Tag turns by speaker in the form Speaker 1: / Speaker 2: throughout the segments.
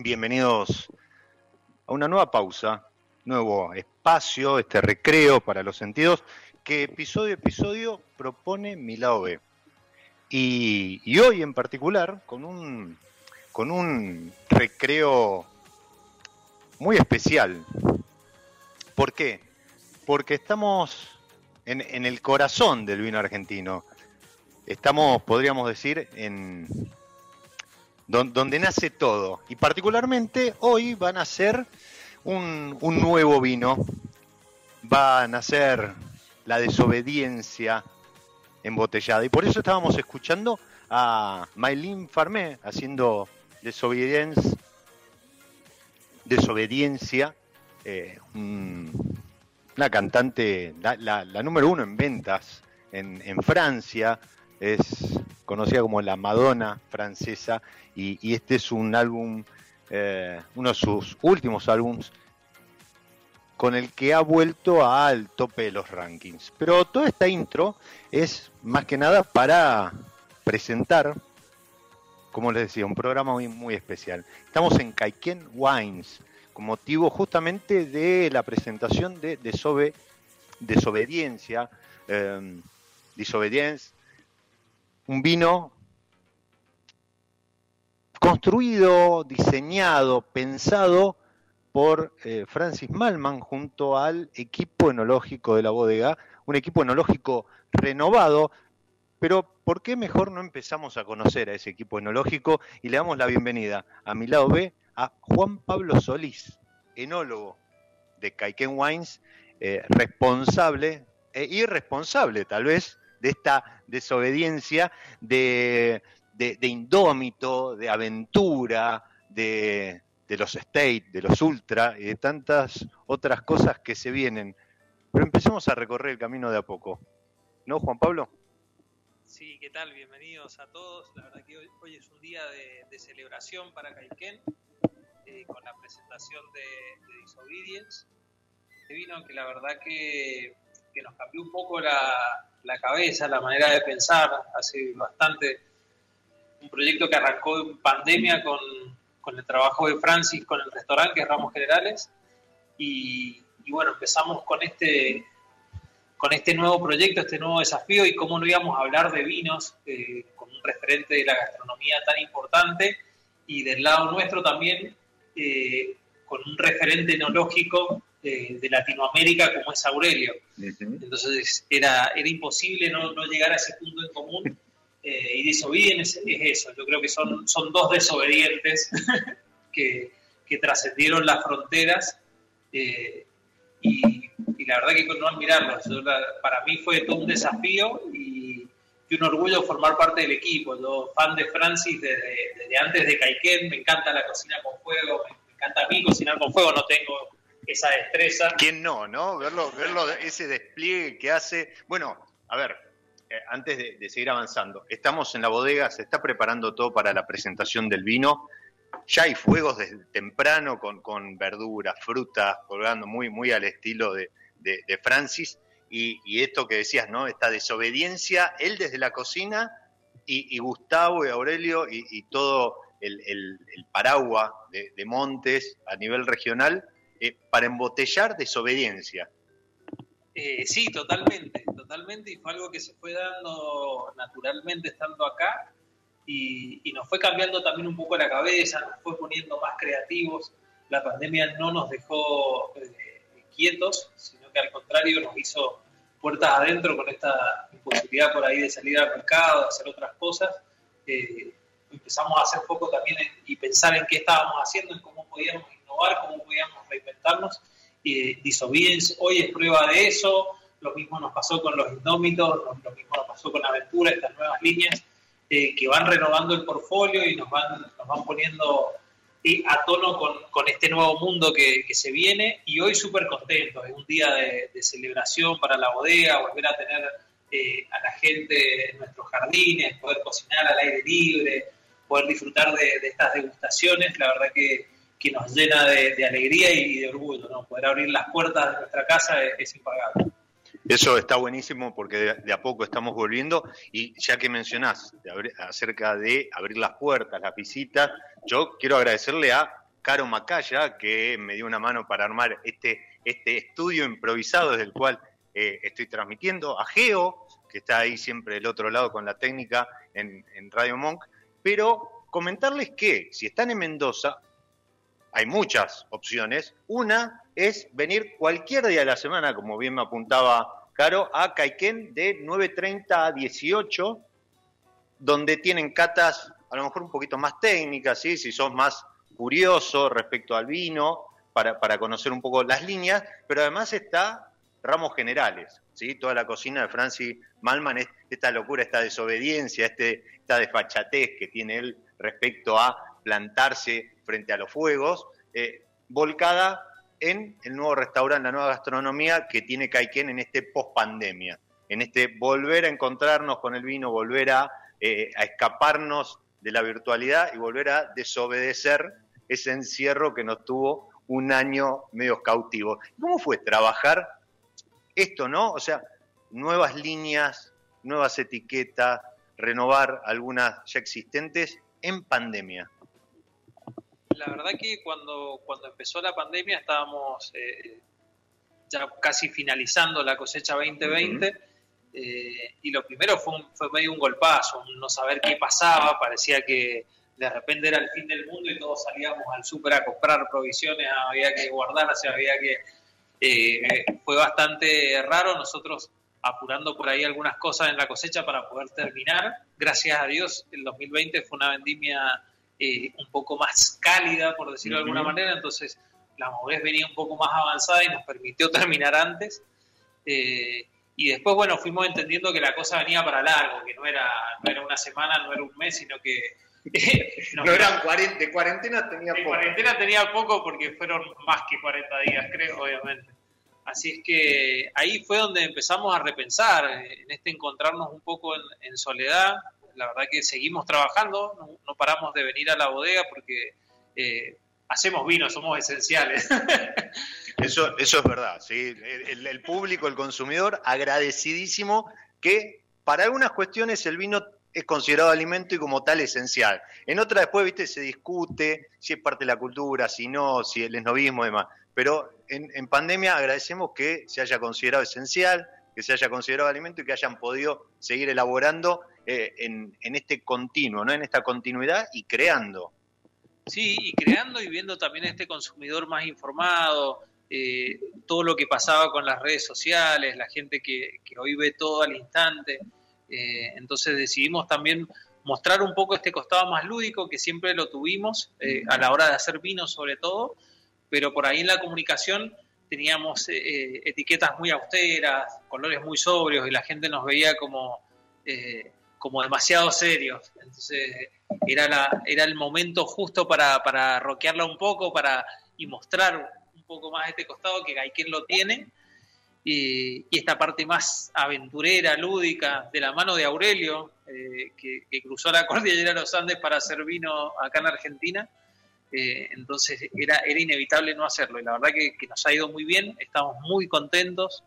Speaker 1: Bienvenidos a una nueva pausa, nuevo espacio, este recreo para los sentidos que episodio a episodio propone mi lado B. Y, hoy en particular con un, con un recreo muy especial. ¿Por qué? Porque estamos en, el corazón del vino argentino. Estamos, podríamos decir, en donde nace todo. Y particularmente hoy van a ser un, un nuevo vino. Va a nacer la desobediencia embotellada. Y por eso estábamos escuchando a Maylin Farmé haciendo desobediencia, desobediencia eh, un- una cantante, la, la- la número uno en ventas en, en Francia, es conocida como la Madonna francesa, y, este es un álbum, eh, uno de sus últimos álbums, con el que ha vuelto al tope de los rankings. Pero toda esta intro es más que nada para presentar, como les decía, un programa muy, muy especial. Estamos en Caiken Wines, con motivo justamente de la presentación de Desobe- Desobediencia, eh, un vino construido, diseñado, pensado por eh, Francis Malman junto al equipo enológico de la bodega, un equipo enológico renovado, pero ¿por qué mejor no empezamos a conocer a ese equipo enológico y le damos la bienvenida a mi lado B a Juan Pablo Solís, enólogo de Caiken Wines, eh, responsable e irresponsable tal vez de esta desobediencia de, de, indómito, de aventura, de, de los state, de los ultra y de tantas otras cosas que se vienen. Pero empecemos a recorrer el camino de a poco. ¿No, Juan Pablo?
Speaker 2: Sí, ¿qué tal? Bienvenidos a todos. La verdad que hoy, es un día de, celebración para Caiquén, eh, con la presentación de, de Disobedience. Este vino que la verdad que, que nos cambió un poco la, la cabeza, la manera de pensar. Hace bastante un proyecto que arrancó en pandemia con, con el trabajo de Francis con el restaurante, que es Ramos Generales. Y, y bueno, empezamos con este, con este nuevo proyecto, este nuevo desafío y cómo no íbamos a hablar de vinos eh, con un referente de la gastronomía tan importante y del lado nuestro también eh, con un referente enológico eh, de Latinoamérica como es Aurelio. Entonces era, era imposible no, no llegar a ese punto en común eh, y Disobedience es, es eso. Yo creo que son, son dos desobedientes que, que trascendieron las fronteras eh, y, y la verdad que con no admirarlos. Yo la- para mí fue todo un desafío y, y un orgullo formar parte del equipo. Yo, fan de Francis desde, desde antes de Caiquén, me encanta la cocina con fuego, me, me encanta a mí cocinar con fuego, no tengo esa destreza.
Speaker 1: ¿Quién no, no? Verlo, verlo, ese despliegue que hace. Bueno, a ver, eh, antes de, seguir avanzando, estamos en la bodega, se está preparando todo para la presentación del vino. Ya hay fuegos desde temprano con, con verduras, frutas, colgando muy, muy al estilo de, de- Francis. Y, esto que decías, ¿no? Esta desobediencia, él desde la cocina y, Gustavo y Aurelio y, todo el, el- paraguas de Montes a nivel regional eh, para embotellar desobediencia.
Speaker 2: Eh, sí, totalmente, totalmente, y fue algo que se fue dando naturalmente estando acá y, y nos fue cambiando también un poco la cabeza, nos fue poniendo más creativos. La pandemia no nos dejó eh, quietos, sino que al contrario nos hizo puertas adentro con esta imposibilidad por ahí de salir al mercado, de hacer otras cosas. Eh, empezamos a hacer foco también en- y pensar en qué estábamos haciendo, en cómo podíamos innovar, cómo podíamos reinventarnos. Y Disobedience hoy es prueba de eso. Lo mismo nos pasó con los Indómitos, lo, mismo nos pasó con Aventura, estas nuevas líneas eh, que van renovando el portfolio y nos van, nos van poniendo eh, a tono con, con este nuevo mundo que, que se viene. Y hoy súper contentos, es un día de, de celebración para la bodega, volver a tener eh, a la gente en nuestros jardines, poder cocinar al aire libre, poder disfrutar de, de estas degustaciones, la verdad que, que nos llena de, alegría y de orgullo, ¿no? Poder abrir las puertas de nuestra casa es, es impagable.
Speaker 1: Eso está buenísimo porque de, a poco estamos volviendo y ya que mencionás acerca de abrir las puertas, las visitas, yo quiero agradecerle a Caro Macaya que me dio una mano para armar este, este estudio improvisado desde el cual eh, estoy transmitiendo, a Geo, que está ahí siempre del otro lado con la técnica en Radio Monk, pero comentarles que si están en Mendoza, hay muchas opciones. Una es venir cualquier día de la semana, como bien me apuntaba Caro, a Caiquén de 9.30 a 18, donde tienen catas a lo mejor un poquito más técnicas, ¿sí? si sos más curioso respecto al vino, para, para conocer un poco las líneas, pero además está ramos generales, ¿sí? toda la cocina de Francis Malman, es- esta locura, esta desobediencia, este, esta desfachatez que tiene él respecto a plantarse frente a los fuegos, eh, volcada en el nuevo restaurante, la nueva gastronomía que tiene Caiquén en este post pandemia, en este volver a encontrarnos con el vino, volver a, eh, a escaparnos de la virtualidad y volver a desobedecer ese encierro que nos tuvo un año medio cautivo. ¿Cómo fue trabajar esto, no? O sea, nuevas líneas, nuevas etiquetas, renovar algunas ya existentes en pandemia.
Speaker 2: La verdad que cuando, cuando empezó la pandemia estábamos eh, ya casi finalizando la cosecha 2020 eh, y lo primero fue, un- fue medio un golpazo, un no saber qué pasaba, parecía que de repente era el fin del mundo y todos salíamos al súper a comprar provisiones, había que guardarse, había que... eh, fue bastante raro, nosotros apurando por ahí algunas cosas en la cosecha para poder terminar. Gracias a Dios, el 2020 fue una vendimia eh, un poco más cálida, por decirlo de alguna manera, entonces la madurez venía un poco más avanzada y nos permitió terminar antes. Eh, y después, bueno, fuimos entendiendo que la cosa venía para largo, que no era, no era una semana, no era un mes, sino que... nos-
Speaker 1: No eran 40, de cuarentena tenía
Speaker 2: de
Speaker 1: poco.
Speaker 2: cuarentena tenía poco porque fueron más que 40 días, creo, obviamente. Así es que ahí fue donde empezamos a repensar, eh, en este encontrarnos un poco en, en soledad. La verdad que seguimos trabajando, no, paramos de venir a la bodega porque eh, hacemos vino, somos esenciales.
Speaker 1: Eso, eso es verdad, ¿sí? El, público, el consumidor, agradecidísimo que para algunas cuestiones el vino es considerado alimento y como tal esencial. En otras después, viste, se discute si es parte de la cultura, si no, si el esnovismo y demás. Pero en pandemia agradecemos que se haya considerado esencial, que se haya considerado alimento y que hayan podido seguir elaborando eh, en, este continuo, ¿no? En esta continuidad y creando.
Speaker 2: Sí, y creando y viendo también este consumidor más informado, eh, todo lo que pasaba con las redes sociales, la gente que, hoy ve todo al instante. Eh, entonces decidimos también mostrar un poco este costado más lúdico que siempre lo tuvimos a la hora de hacer vino sobre todo, pero por ahí en la comunicación teníamos etiquetas muy austeras, colores muy sobrios y la gente nos veía como, como demasiado serios. Entonces era, la, era el momento justo para, para rockearla un poco para, y mostrar un poco más este costado que Gaiken lo tiene y, y, esta parte más aventurera, lúdica, de la mano de Aurelio, eh, que, que, cruzó la cordillera de los Andes para hacer vino acá en Argentina. Eh, entonces era, era inevitable no hacerlo y la verdad que, que, nos ha ido muy bien, estamos muy contentos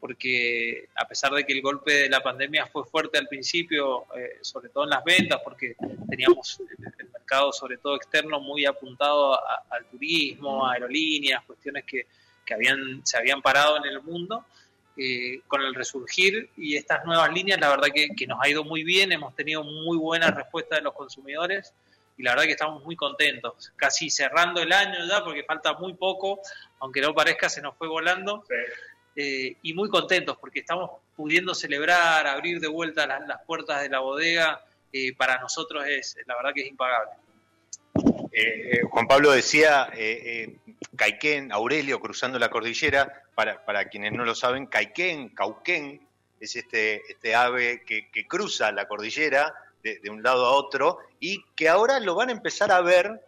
Speaker 2: porque a pesar de que el golpe de la pandemia fue fuerte al principio, eh, sobre todo en las ventas, porque teníamos el, mercado sobre todo externo muy apuntado a, al turismo, aerolíneas, cuestiones que, que habían, se habían parado en el mundo. Eh, con el resurgir y estas nuevas líneas, la verdad que, que, nos ha ido muy bien, hemos tenido muy buena respuesta de los consumidores y la verdad que estamos muy contentos, casi cerrando el año ya porque falta muy poco, aunque no parezca se nos fue volando, sí. Eh, y muy contentos porque estamos pudiendo celebrar, abrir de vuelta las, puertas de la bodega, eh, para nosotros es, la verdad que es impagable.
Speaker 1: Eh, Juan Pablo decía, Caiquén, Aurelio cruzando la cordillera, para, para, quienes no lo saben, Caiquén, Cauquén, es este, este ave que, que cruza la cordillera de, de, un lado a otro y que ahora lo van a empezar a ver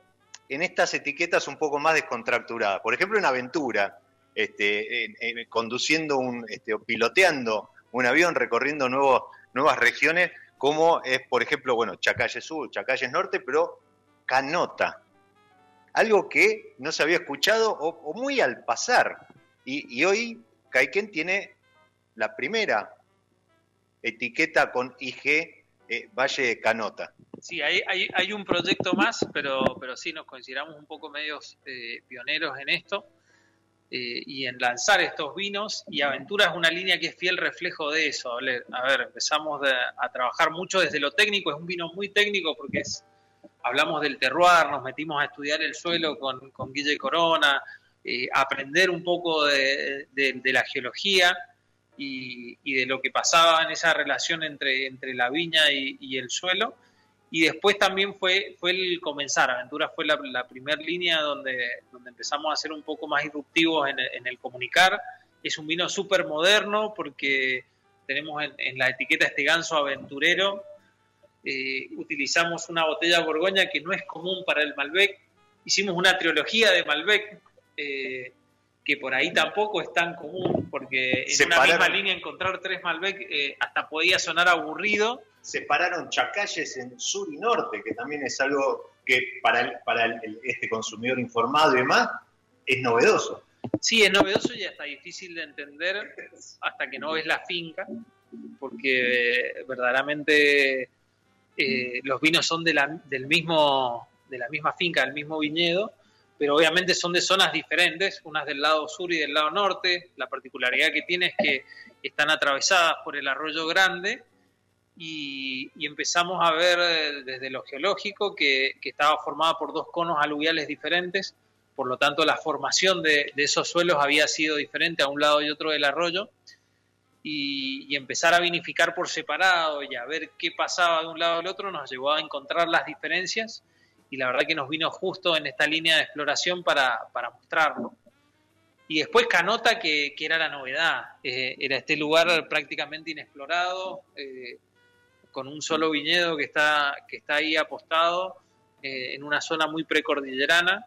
Speaker 1: en estas etiquetas un poco más descontracturadas. Por ejemplo, en Aventura, este, conduciendo un, este, o piloteando un avión, recorriendo nuevos, nuevas regiones, como es, por ejemplo, bueno, Chacalle Sur, Chacalle Norte, pero Canota. Algo que no se había escuchado o, muy al pasar. Y, y hoy Caiken tiene la primera etiqueta con IG eh, Valle Canota.
Speaker 2: Sí, hay, hay, hay, un proyecto más, pero, pero sí nos consideramos un poco medios eh, pioneros en esto eh, y en lanzar estos vinos. Y Aventura es una línea que es fiel reflejo de eso. A ver, empezamos a trabajar mucho desde lo técnico, es un vino muy técnico porque es hablamos del terroir, nos metimos a estudiar el suelo con, con Guille Corona, eh, aprender un poco de, de, la geología y, y, de lo que pasaba en esa relación entre, entre la viña y, el suelo. Y después también fue, fue el comenzar, Aventura fue la, la primera línea donde, donde empezamos a ser un poco más disruptivos en el, en el comunicar. Es un vino súper moderno porque tenemos en, en la etiqueta este ganso aventurero, eh, utilizamos una botella borgoña que no es común para el Malbec. Hicimos una trilogía de Malbec eh, que por ahí tampoco es tan común, porque en Separaron. una misma línea encontrar tres Malbec eh, hasta podía sonar aburrido.
Speaker 1: Separaron chacalles en sur y norte, que también es algo que para, el, para el, este consumidor informado y demás es novedoso.
Speaker 2: Sí, es novedoso y hasta difícil de entender hasta que no ves la finca, porque verdaderamente eh, los vinos son de la, del mismo, de la misma finca, del mismo viñedo, pero obviamente son de zonas diferentes, unas del lado sur y del lado norte. La particularidad que tiene es que están atravesadas por el arroyo grande y, empezamos a ver eh, desde lo geológico que, estaba formada por dos conos aluviales diferentes, por lo tanto la formación de, esos suelos había sido diferente a un lado y otro del arroyo. Y, y, empezar a vinificar por separado y a ver qué pasaba de un lado al otro nos llevó a encontrar las diferencias. Y la verdad que nos vino justo en esta línea de exploración para, para mostrarlo. Y después Canota, que, que era la novedad, eh, era este lugar prácticamente inexplorado, eh, con un solo viñedo que está, que está ahí apostado eh, en una zona muy precordillerana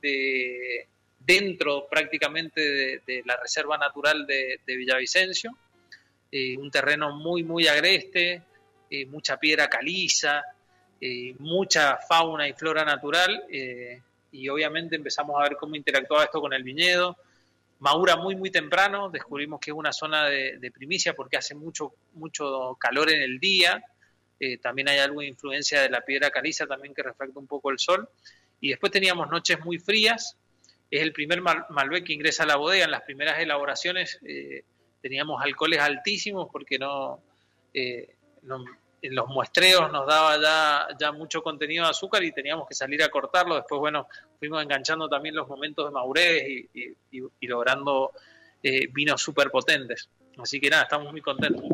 Speaker 2: de, dentro prácticamente de, la Reserva Natural de, Villavicencio, eh, un terreno muy, muy agreste, eh, mucha piedra caliza, mucha fauna y flora natural, y obviamente empezamos a ver cómo interactuaba esto con el viñedo. Madura muy, muy temprano, descubrimos que es una zona de, primicia porque hace mucho, mucho calor en el día, también hay alguna influencia de la piedra caliza también que refleja un poco el sol, y después teníamos noches muy frías, es el primer Malbec que ingresa a la bodega. En las primeras elaboraciones eh, teníamos alcoholes altísimos porque eh, no, en los muestreos nos daba ya, ya mucho contenido de azúcar y teníamos que salir a cortarlo. Después, bueno, fuimos enganchando también los momentos de madurez y, logrando eh, vinos súper potentes. Así que nada, estamos muy contentos.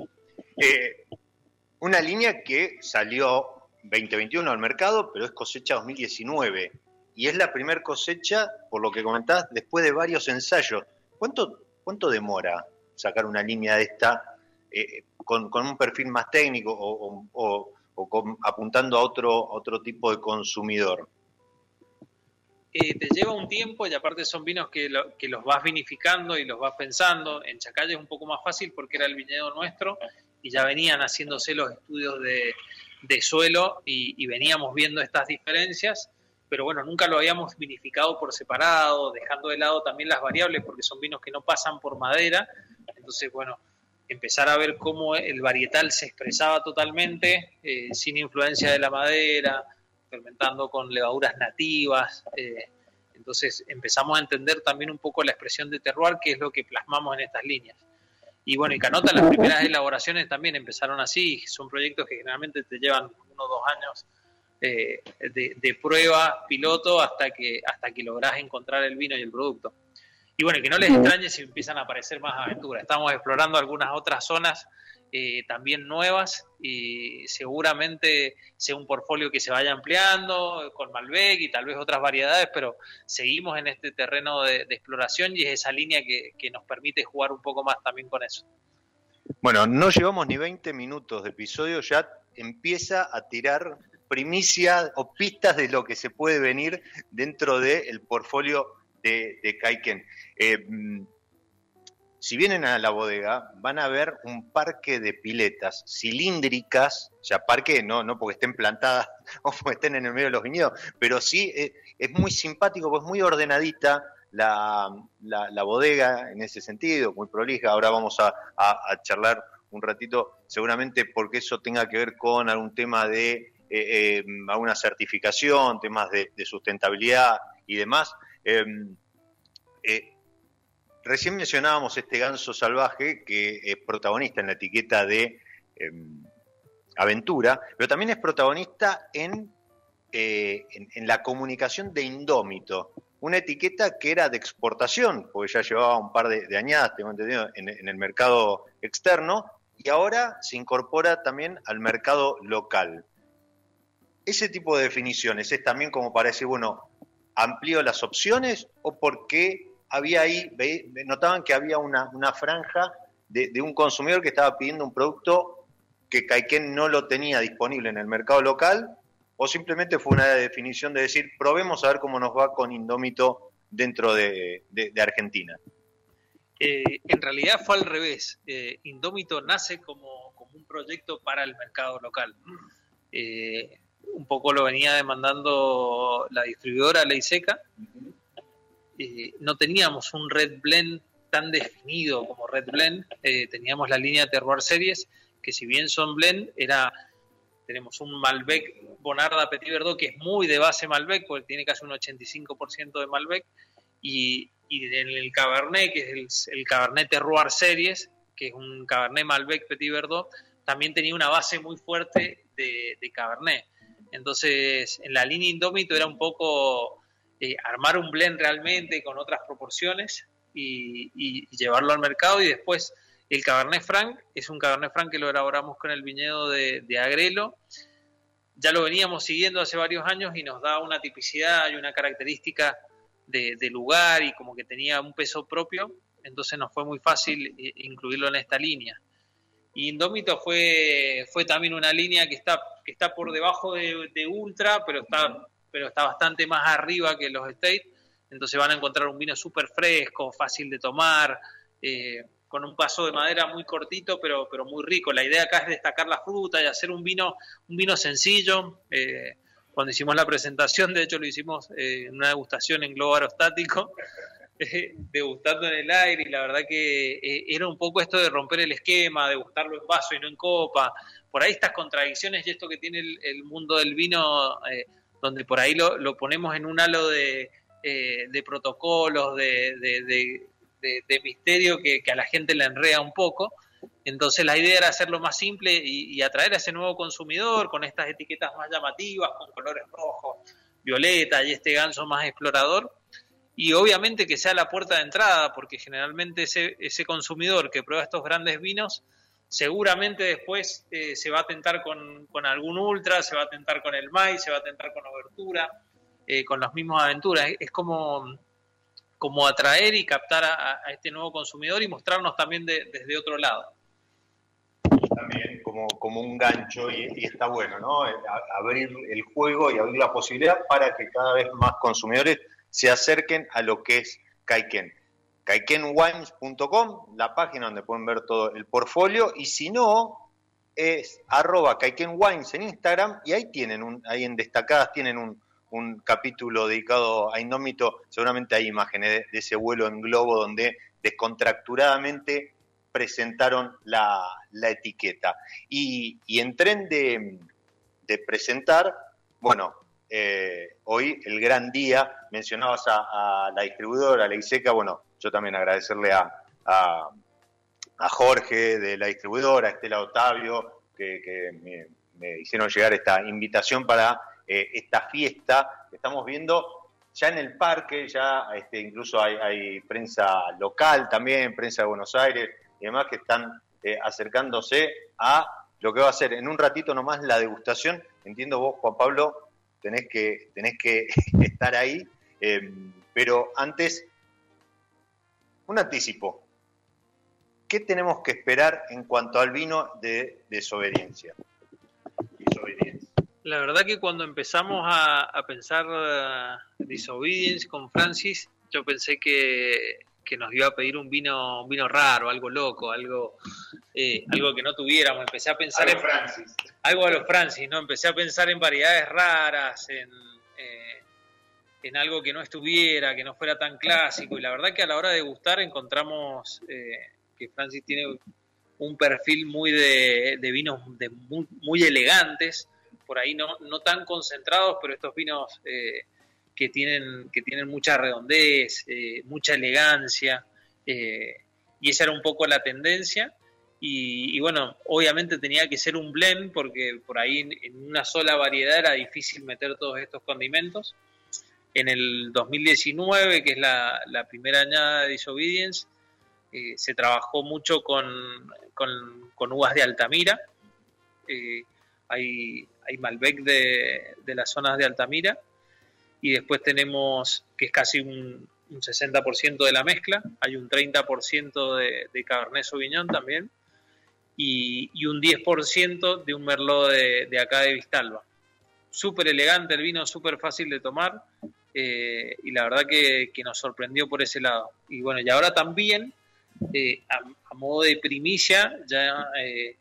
Speaker 1: una línea que salió 2021 al mercado, pero es cosecha 2019 y es la primera cosecha, por lo que comentás, después de varios ensayos. ¿Cuánto, cuánto demora sacar una línea de esta eh, con, un perfil más técnico o, apuntando a otro, otro tipo de consumidor?
Speaker 2: Eh, te lleva un tiempo y aparte son vinos que, los vas vinificando y los vas pensando. En Chacalla es un poco más fácil porque era el viñedo nuestro y ya venían haciéndose los estudios de, suelo y, veníamos viendo estas diferencias pero bueno, nunca lo habíamos vinificado por separado, dejando de lado también las variables, porque son vinos que no pasan por madera. Entonces, bueno, empezar a ver cómo el varietal se expresaba totalmente, eh, sin influencia de la madera, fermentando con levaduras nativas. Eh, entonces empezamos a entender también un poco la expresión de terroir, que es lo que plasmamos en estas líneas. Y bueno, y Canota, las primeras elaboraciones también empezaron así, son proyectos que generalmente te llevan uno o dos años eh, de, prueba piloto hasta que, hasta que lográs encontrar el vino y el producto. Y bueno, que no les extrañe si empiezan a aparecer más aventuras. Estamos explorando algunas otras zonas eh, también nuevas y seguramente sea un portfolio que se vaya ampliando con Malbec y tal vez otras variedades, pero seguimos en este terreno de, exploración y es esa línea que, que, nos permite jugar un poco más también con eso.
Speaker 1: Bueno, no llevamos ni 20 minutos de episodio, ya empieza a tirar primicia o pistas de lo que se puede venir dentro del portfolio de, de Kaiken. Eh, si vienen a la bodega, van a ver un parque de piletas cilíndricas, ya parque no, no porque estén plantadas o porque estén en el medio de los viñedos, pero sí eh, es muy simpático, es muy ordenadita la, bodega en ese sentido, muy prolija. Ahora vamos a, a charlar un ratito, seguramente porque eso tenga que ver con algún tema de eh, alguna certificación, temas de, sustentabilidad y demás. Em, eh, recién mencionábamos este ganso salvaje que es protagonista en la etiqueta de em, aventura, pero también es protagonista en, en, la comunicación de Indómito, una etiqueta que era de exportación, porque ya llevaba un par de, añadas, tengo entendido, en, en, el mercado externo, y ahora se incorpora también al mercado local. Ese tipo de definiciones es también como para decir, bueno, amplío las opciones o porque había ahí, notaban que había una, franja de, un consumidor que estaba pidiendo un producto que Caiken no lo tenía disponible en el mercado local o simplemente fue una definición de decir, probemos a ver cómo nos va con Indómito dentro de, Argentina.
Speaker 2: Eh, en realidad fue al revés. Eh, Indómito nace como, un proyecto para el mercado local. Eh, un poco lo venía demandando la distribuidora Ley Seca. Eh, no teníamos un Red Blend tan definido como Red Blend, eh, teníamos la línea Terroir Series, que si bien son blend, era tenemos un Malbec Bonarda Petit Verdot que es muy de base Malbec, porque tiene casi un 85% de Malbec, y, en el Cabernet, que es el, Cabernet Terroir Series, que es un Cabernet Malbec Petit Verdot, también tenía una base muy fuerte de Cabernet. Entonces, en la línea Indómito era un poco eh, armar un blend realmente con otras proporciones y, llevarlo al mercado. Y después, el Cabernet Franc es un Cabernet Franc que lo elaboramos con el viñedo de, Agrelo. Ya lo veníamos siguiendo hace varios años y nos da una tipicidad y una característica de, de lugar y como que tenía un peso propio. Entonces nos fue muy fácil eh, incluirlo en esta línea. Indómito fue, fue también una línea que está, que está por debajo de, Ultra, pero está, pero está bastante más arriba que los State. entonces van a encontrar un vino súper fresco, fácil de tomar, eh, con un paso de madera muy cortito, pero, pero muy rico. La idea acá es destacar la fruta y hacer un vino, un vino sencillo. Eh, cuando hicimos la presentación, de hecho lo hicimos eh, en una degustación en globo aerostático, degustando en el aire, y la verdad que eh, era un poco esto de romper el esquema, degustarlo en vaso y no en copa. Por ahí estas contradicciones y esto que tiene el, mundo del vino, eh, donde por ahí lo, ponemos en un halo de, eh, de protocolos, de, de- de- misterio que, a la gente le enrea un poco. Entonces la idea era hacerlo más simple y, y atraer a ese nuevo consumidor con estas etiquetas más llamativas, con colores rojos, violeta y este ganso más explorador. Y obviamente que sea la puerta de entrada, porque generalmente ese, ese consumidor que prueba estos grandes vinos, seguramente después eh, se va a tentar con, con algún ultra, se va a tentar con el maíz, se va a tentar con obertura, eh, con las mismas aventuras. Es, como, como atraer y captar a, este nuevo consumidor y mostrarnos también de- desde otro lado.
Speaker 1: también como, como un gancho y, está bueno, ¿no? Eh, abrir el juego y abrir la posibilidad para que cada vez más consumidores se acerquen a lo que es Kaiken. Kaikenwines.com, la página donde pueden ver todo el portfolio, y si no, es arroba Kaikenwines en Instagram, y ahí tienen, un, ahí en destacadas tienen un, un capítulo dedicado a Indómito, seguramente hay imágenes de, ese vuelo en globo donde descontracturadamente presentaron la, la etiqueta. Y, y en tren de, de presentar, bueno, eh, hoy el gran día, mencionabas a, la distribuidora, a la ISECA, bueno, yo también agradecerle a, Jorge de la distribuidora, a Estela Otavio, que, me, hicieron llegar esta invitación para eh, esta fiesta que estamos viendo ya en el parque, ya este, incluso hay, hay prensa local también, prensa de Buenos Aires y demás que están eh, acercándose a lo que va a ser en un ratito nomás la degustación. Entiendo vos, Juan Pablo, tenés que, tenés que estar ahí, eh, pero antes, un anticipo. ¿Qué tenemos que esperar en cuanto al vino de desobediencia? Disobediencia.
Speaker 2: La verdad que cuando empezamos a, pensar uh, Disobedience con Francis, yo pensé que, que nos iba a pedir un vino, un vino raro, algo loco, algo, eh, algo que no tuviéramos. Empecé a pensar en
Speaker 1: Francis.
Speaker 2: algo a los Francis, ¿no? Empecé a pensar en variedades raras, en, eh, en algo que no estuviera, que no fuera tan clásico. Y la verdad que a la hora de gustar encontramos eh, que Francis tiene un perfil muy de, de vinos de muy, muy elegantes, por ahí no, no tan concentrados, pero estos vinos eh, que, tienen, que tienen mucha redondez, eh, mucha elegancia, eh, y esa era un poco la tendencia. Y, bueno, obviamente tenía que ser un blend porque por ahí en, en, una sola variedad era difícil meter todos estos condimentos. En el 2019, que es la, la primera añada de Disobedience, eh, se trabajó mucho con, con, con, uvas de Altamira. Eh, hay, hay Malbec de, de, las zonas de Altamira y después tenemos que es casi un, un 60% de la mezcla, hay un 30% de, de Cabernet Sauvignon también y, y un 10% de un Merlot de, de, acá de Vistalba. Súper elegante el vino, súper fácil de tomar eh, y la verdad que, que, nos sorprendió por ese lado. Y bueno, y ahora también, eh, a, modo de primicia, ya eh,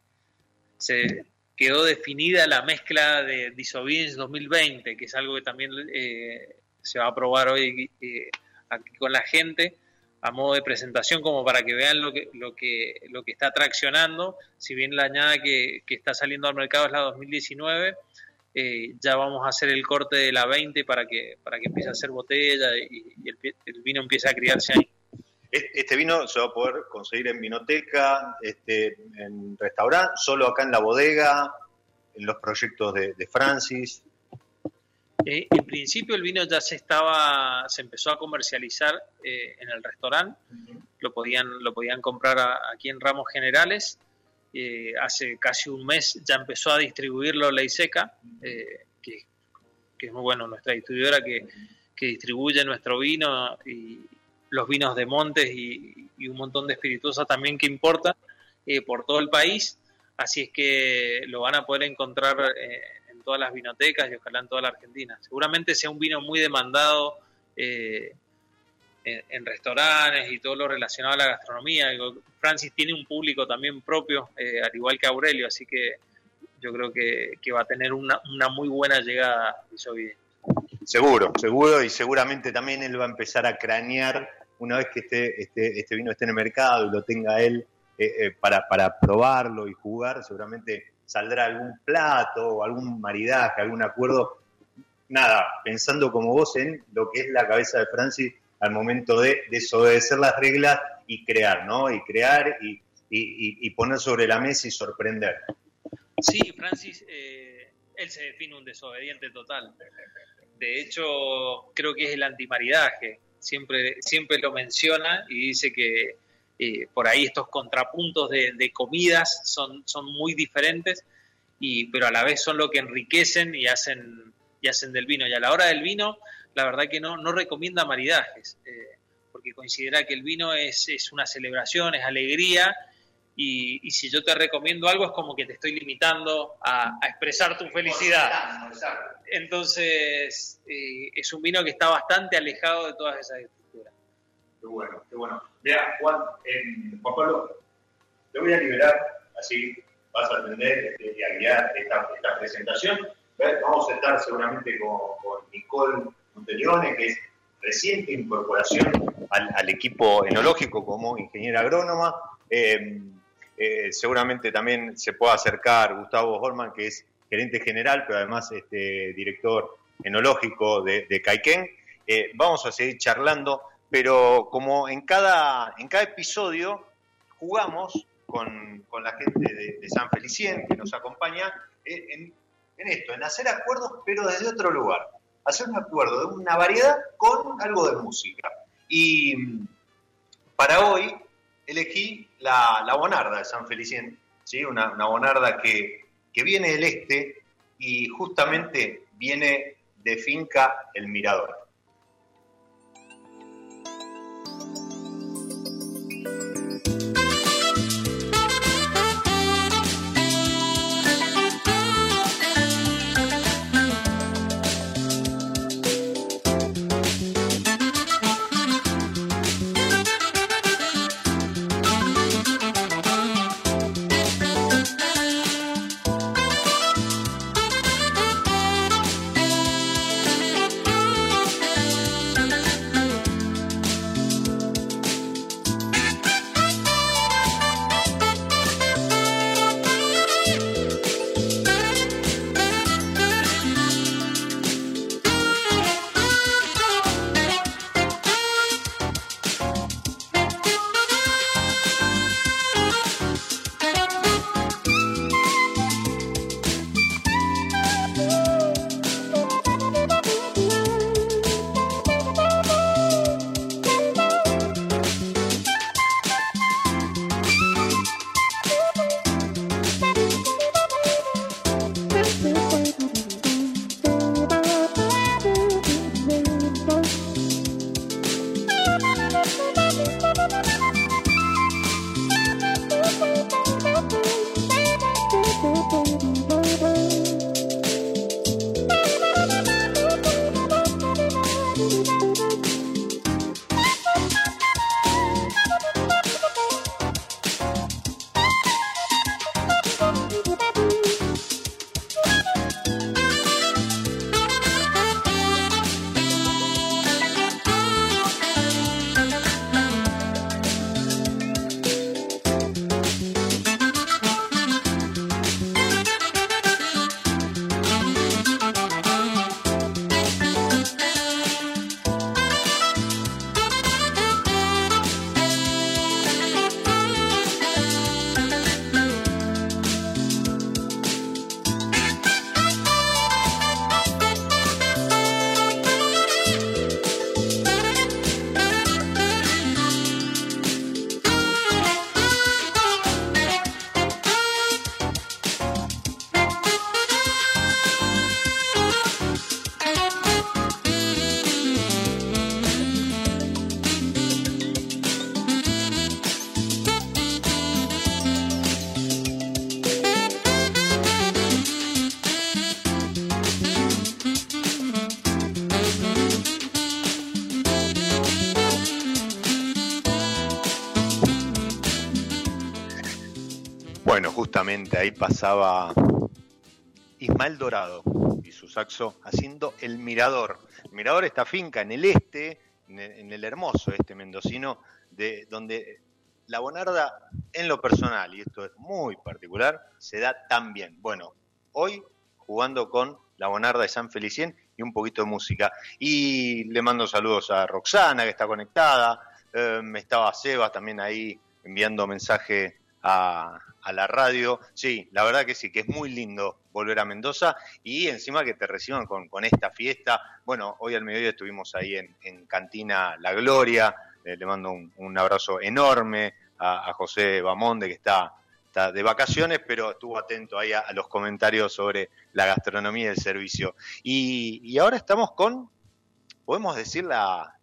Speaker 2: se quedó definida la mezcla de Disobedience 2020, que es algo que también eh, se va a probar hoy eh, aquí con la gente a modo de presentación como para que vean lo que lo que lo que está traccionando. Si bien la añada que, que está saliendo al mercado es la 2019 eh, ya vamos a hacer el corte de la 20 para que para que empiece a hacer botella y, y el, el, vino empiece a criarse ahí
Speaker 1: este vino se va a poder conseguir en vinoteca, este, en restaurante, solo acá en la bodega, en los proyectos de, de Francis.
Speaker 2: Eh, en principio el vino ya se estaba, se empezó a comercializar eh, en el restaurante, uh -huh. lo podían, lo podían comprar a, aquí en Ramos Generales. Eh, hace casi un mes ya empezó a distribuirlo Ley Seca, que, que, es muy bueno, nuestra distribuidora que, que distribuye nuestro vino y, los vinos de montes y, un montón de espirituosas también que importan eh, por todo el país. Así es que lo van a poder encontrar eh, en todas las vinotecas y ojalá en toda la Argentina. Seguramente sea un vino muy demandado eh, en, restaurantes y todo lo relacionado a la gastronomía. Francis tiene un público también propio, eh, al igual que Aurelio, así que yo creo que, va a tener una, muy buena llegada Isovide.
Speaker 1: Seguro, seguro, y seguramente también él va a empezar a cranear una vez que este, este, este vino esté en el mercado y lo tenga él eh, eh, para, para probarlo y jugar, seguramente saldrá algún plato o algún maridaje, algún acuerdo. Nada, pensando como vos en lo que es la cabeza de Francis al momento de desobedecer las reglas y crear, ¿no? Y crear y, y- y- poner sobre la mesa y sorprender.
Speaker 2: Sí, Francis, eh, él se define un desobediente total. De hecho, creo que es el antimaridaje. Siempre, siempre lo menciona y dice que eh, por ahí estos contrapuntos de, comidas son, son muy diferentes, y, pero a la vez son lo que enriquecen y hacen, y hacen del vino. Y a la hora del vino, la verdad que no, no recomienda maridajes, eh, porque considera que el vino es, es una celebración, es alegría, y, si yo te recomiendo algo es como que te estoy limitando a, expresar tu felicidad. Entonces, eh, es un vino que está bastante alejado de todas esas estructuras.
Speaker 1: Qué bueno, qué bueno. Vea, Juan, eh, Juan Pablo, te voy a liberar, así vas a atender y a guiar esta, esta presentación. Vamos a estar seguramente con, con Nicole Monteglione, que es reciente incorporación al, al equipo enológico como ingeniera agrónoma. Eh, eh, seguramente también se pueda acercar Gustavo Horman, que es gerente general, pero además este, director enológico de, de Caiquén. Eh, vamos a seguir charlando, pero como en cada, en cada episodio jugamos con, con la gente de, de San Felicien que nos acompaña eh, en, en esto, en hacer acuerdos, pero desde otro lugar. Hacer un acuerdo de una variedad con algo de música. Y mm, para hoy elegí la, la bonarda de San Felicien, ¿sí? una, una bonarda que, que viene del este y justamente viene de finca El Mirador. Ahí pasaba Ismael Dorado y su saxo haciendo el mirador. Mirador, esta finca en el este, en el, hermoso este mendocino, de, donde la bonarda, en lo personal, y esto es muy particular, se da tan bien. Bueno, hoy jugando con la bonarda de San Felicien y un poquito de música. Y le mando saludos a Roxana, que está conectada. Eh, estaba Seba también ahí enviando mensaje a, a la radio. Sí, la verdad que sí, que es muy lindo volver a Mendoza y encima que te reciban con, esta fiesta. Bueno, hoy al mediodía estuvimos ahí en, Cantina La Gloria, eh, le mando un, abrazo enorme a, a José Bamonde que está, de vacaciones, pero estuvo atento ahí a, a los comentarios sobre la gastronomía y el servicio. Y, y ahora estamos con, podemos decir, la,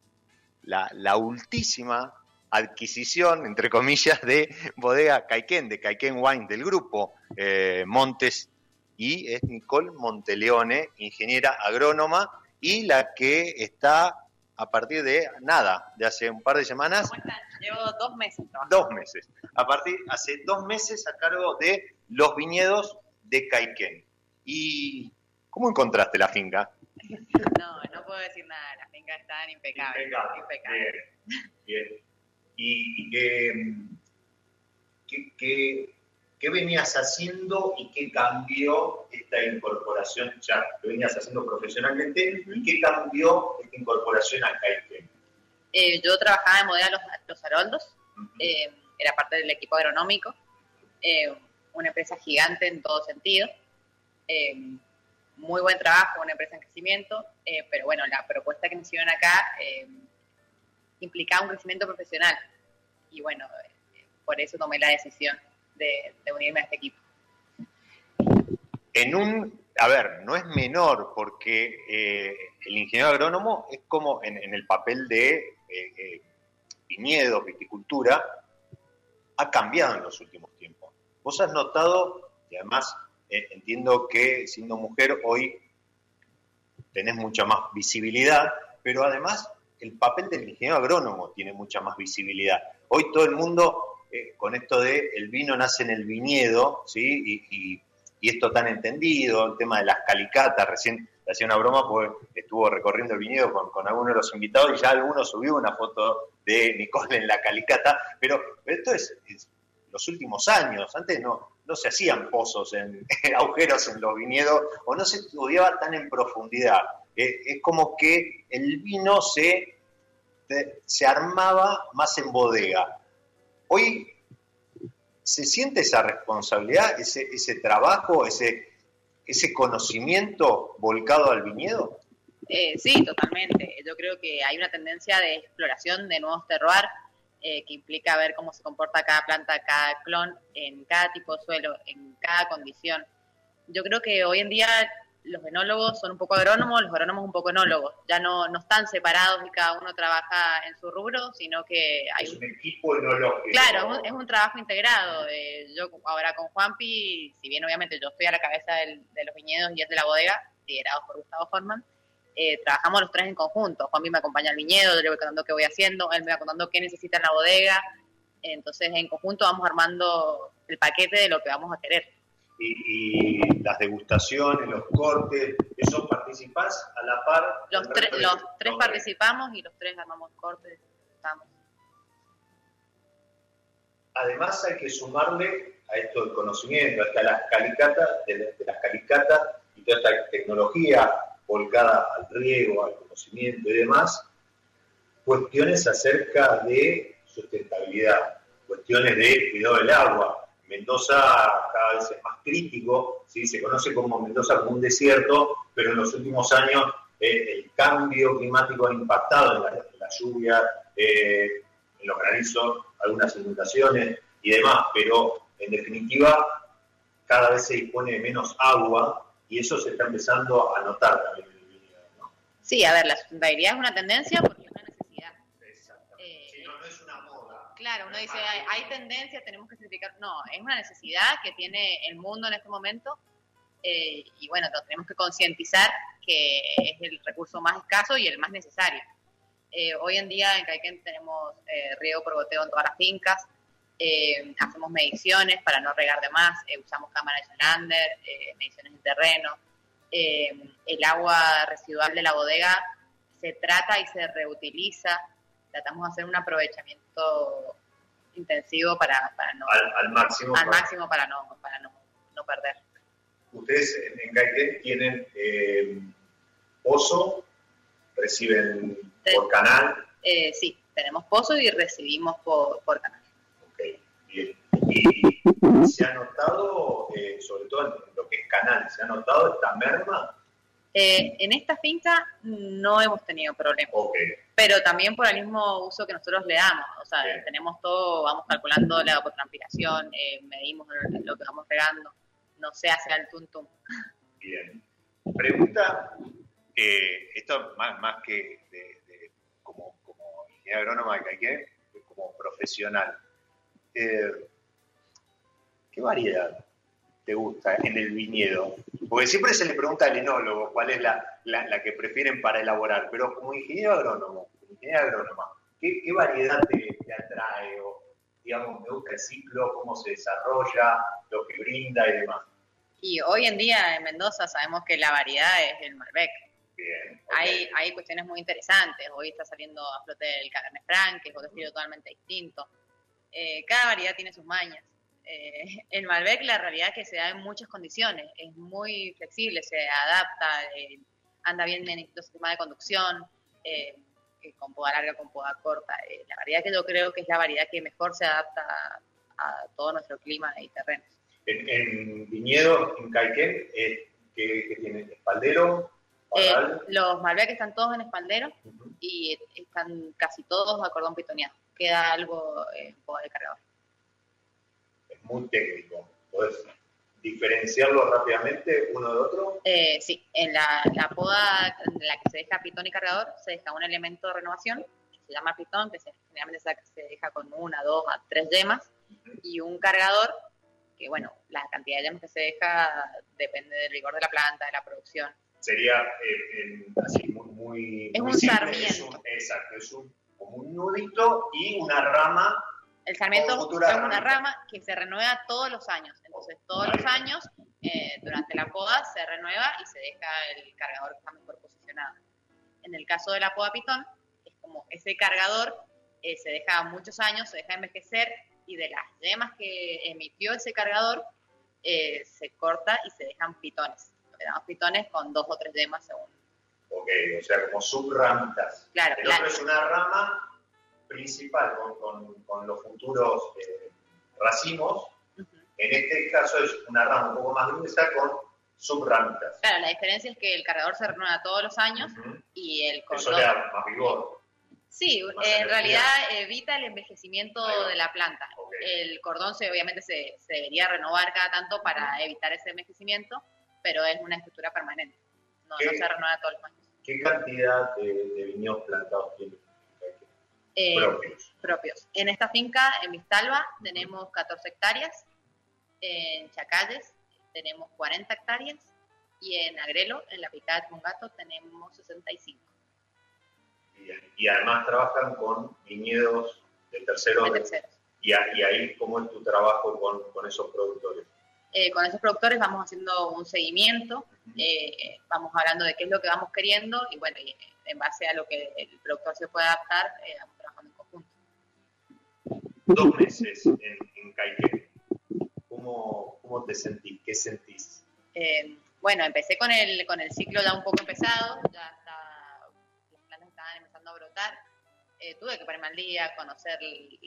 Speaker 1: la, la ultísima adquisición, entre comillas, de bodega Caiquén, de Caiquén Wine, del grupo eh, Montes, y es Nicole Monteleone, ingeniera agrónoma, y la que está a partir de nada, de hace un par de semanas,
Speaker 3: ¿Cómo están? Llevo dos meses trabajando.
Speaker 1: dos meses, a partir, hace dos meses a cargo de los viñedos de Caiquén. ¿Y cómo encontraste la finca?
Speaker 3: No, no puedo decir nada. Las fincas están impecables.
Speaker 1: Impecable.
Speaker 3: impecables.
Speaker 1: Bien, bien. ¿Y, y qué, qué, qué- qué venías haciendo y qué cambió esta incorporación? Ya, lo venías haciendo profesionalmente, ¿y qué cambió esta incorporación a Caiken?
Speaker 3: Eh, yo trabajaba en Modelo Los, Los Haroldos. eh, era parte del equipo agronómico. eh, una empresa gigante en todo sentido. muy buen trabajo, una empresa en crecimiento. eh, pero bueno, la propuesta que me hicieron acá eh, implicaba un crecimiento profesional. Y bueno, eh, por eso tomé la decisión de, unirme a este equipo.
Speaker 1: En un, a ver, no es menor porque eh, el ingeniero agrónomo es como en, el papel de eh, eh, viñedos, viticultura, ha cambiado en los últimos tiempos. Vos has notado, y además entiendo que siendo mujer hoy tenés mucha más visibilidad, pero además el papel del ingeniero agrónomo tiene mucha más visibilidad. Hoy todo el mundo, eh, con esto de el vino nace en el viñedo, ¿sí? Y, esto tan entendido, el tema de las calicatas, recién le hacía una broma porque estuvo recorriendo el viñedo con, con algunos de los invitados y ya algunos subió una foto de Nicole en la calicata, pero esto es, es los últimos años, antes no, no se hacían pozos, en, agujeros en los viñedos o no se estudiaba tan en profundidad. Eh, es como que el vino se, se armaba más en bodega. Hoy se siente esa responsabilidad, ese, trabajo, ese, ese conocimiento volcado al viñedo.
Speaker 3: Eh, sí, totalmente. Yo creo que hay una tendencia de exploración de nuevos terroir eh, que implica ver cómo se comporta cada planta, cada clon, en cada tipo de suelo, en cada condición. Yo creo que hoy en día los enólogos son un poco agrónomos, los agrónomos un poco enólogos. Ya no, no están separados y cada uno trabaja en su rubro, sino que hay
Speaker 1: Es un equipo enológico.
Speaker 3: Claro, es un, es un trabajo integrado. Eh, yo ahora con Juanpi, si bien obviamente yo estoy a la cabeza del- de los viñedos y es de la bodega, liderados por Gustavo Forman, eh, trabajamos los tres en conjunto. Juanpi me acompaña al viñedo, yo le voy contando qué voy haciendo, él me va contando qué necesita en la bodega. Entonces, en conjunto vamos armando el paquete de lo que vamos a querer.
Speaker 1: Y, y las degustaciones, los cortes, ¿eso participás a la par?
Speaker 3: Los, tre- tres participamos y los tres armamos cortes. Estamos.
Speaker 1: Además hay que sumarle a esto del conocimiento, hasta las calicatas, de las calicatas y toda esta tecnología volcada al riego, al conocimiento y demás, cuestiones acerca de sustentabilidad, cuestiones de cuidado del agua. Mendoza cada vez es más crítico, ¿sí? se conoce como Mendoza como un desierto, pero en los últimos años eh, el cambio climático ha impactado en la, en lluvia, eh, en los granizos, algunas inundaciones y demás, pero en definitiva cada vez se dispone de menos agua y eso se está empezando a notar también. ¿no?
Speaker 3: Sí, a ver, la sustentabilidad es una tendencia porque Claro, uno dice, hay, hay tendencia, tenemos que certificar. No, es una necesidad que tiene el mundo en este momento eh, y bueno, tenemos que concientizar que es el recurso más escaso y el más necesario. Eh, hoy en día en Caiquén tenemos eh, riego por goteo en todas las fincas, Eh, hacemos mediciones para no regar de más, eh, usamos cámaras de Solander, eh, mediciones de terreno. El agua residual de la bodega se trata y se reutiliza. Tratamos de hacer un aprovechamiento intensivo para, para no,
Speaker 1: Al, al máximo.
Speaker 3: al
Speaker 1: para-
Speaker 3: máximo para no, para no, no perder.
Speaker 1: Ustedes en, Caiquén tienen eh, pozo, reciben por canal.
Speaker 3: Eh, sí, tenemos pozo y recibimos por, por canal.
Speaker 1: Ok, bien. Y se ha notado, eh, sobre todo en lo que es canal, se ha notado esta merma.
Speaker 3: Eh, en esta finca no hemos tenido problemas. Pero también por el mismo uso que nosotros le damos. O sea,
Speaker 1: Bien.
Speaker 3: tenemos todo, vamos calculando la evapotranspiración, eh, medimos lo, que vamos regando, no se hace al tuntum.
Speaker 1: bien. Pregunta, eh, esto más, más que de- de- como, como ingeniero agrónoma de Caiquén, como profesional. Eh, ¿Qué variedad te gusta en el viñedo? Porque siempre se le pregunta al enólogo cuál es la, la- la que prefieren para elaborar, pero como ingeniero agrónomo, ingeniero agrónoma, ¿qué, qué variedad te, te atrae? O, digamos, me gusta el ciclo, cómo se desarrolla, lo que brinda y demás.
Speaker 3: Y hoy en día en Mendoza sabemos que la variedad es el Malbec.
Speaker 1: Bien.
Speaker 3: Hay, hay cuestiones muy interesantes. Hoy está saliendo a flote el Cabernet Franc, que es otro estilo totalmente distinto. Eh, cada variedad tiene sus mañas. Eh, el Malbec, la realidad es que se da en muchas condiciones. Es muy flexible, se adapta, eh, anda bien en el sistema de conducción, eh, con poda larga, con poda corta. Eh, la variedad que yo creo que es la variedad que mejor se adapta a, a todo nuestro clima y terrenos.
Speaker 1: En, en viñedo, en Caiquén, ¿qué, qué tiene? ¿Espaldero?
Speaker 3: Los Malbec están todos en espaldero y están casi todos a cordón pitoneado. Queda algo en poda de cargador.
Speaker 1: Es muy técnico. ¿Podés diferenciarlo rápidamente uno de otro?
Speaker 3: Eh, sí, en la, la poda en la que se deja pitón y cargador se deja un elemento de renovación, que se llama pitón, que se, generalmente se, deja con una, dos, a tres yemas, y un cargador, que bueno, la cantidad de yemas que se deja depende del rigor de la planta, de la producción.
Speaker 1: Sería eh, en- así muy, muy,
Speaker 3: Es
Speaker 1: muy
Speaker 3: un
Speaker 1: simple, es
Speaker 3: sarmiento.
Speaker 1: un- exacto, es un, como un nudito y una rama.
Speaker 3: El sarmiento es una rama que se renueva todos los años. Entonces, todos los años, eh, durante la poda, se renueva y se deja el cargador que está mejor posicionado. En el caso de la poda pitón, es como ese cargador eh, se deja muchos años, se deja envejecer y de las yemas que emitió ese cargador, eh, se corta y se dejan pitones. Lo que llamamos pitones con dos o tres yemas según.
Speaker 1: Ok, o sea, como subramitas.
Speaker 3: Claro,
Speaker 1: El
Speaker 3: la-
Speaker 1: otro es una rama principal con, con- con los futuros eh, racimos. En este caso es una rama un poco más gruesa con subramitas.
Speaker 3: Claro, la diferencia es que el cargador se renueva todos los años y el
Speaker 1: Eso
Speaker 3: cordón.
Speaker 1: le da más vigor.
Speaker 3: Sí,
Speaker 1: Más
Speaker 3: en
Speaker 1: energía.
Speaker 3: realidad evita el envejecimiento de la planta. El cordón se, obviamente se, se debería renovar cada tanto para evitar ese envejecimiento, pero es una estructura permanente. No se renueva todos los años.
Speaker 1: ¿Qué cantidad de, de viñedos plantados tiene?
Speaker 3: Eh,
Speaker 1: Propios.
Speaker 3: propios. En esta finca, en Vistalba, tenemos 14 hectáreas. En Chacalles tenemos 40 hectáreas. Y en Agrelo, en la picada de Mongato, tenemos 65
Speaker 1: Bien. Y además trabajan con viñedos de tercer
Speaker 3: de terceros.
Speaker 1: Y, a- y ahí, ¿cómo es tu trabajo con, con esos productores?
Speaker 3: Eh, con esos productores vamos haciendo un seguimiento, eh, vamos hablando de qué es lo que vamos queriendo y bueno, y eh, en base a lo que el productor se puede adaptar, eh,
Speaker 1: Dos meses en, en. ¿Cómo, ¿Cómo te sentís? ¿Qué sentís?
Speaker 3: Eh, bueno, empecé con el, con el ciclo ya un poco empezado, ya está, las plantas estaban empezando a brotar. Eh, tuve que ponerme al día, conocer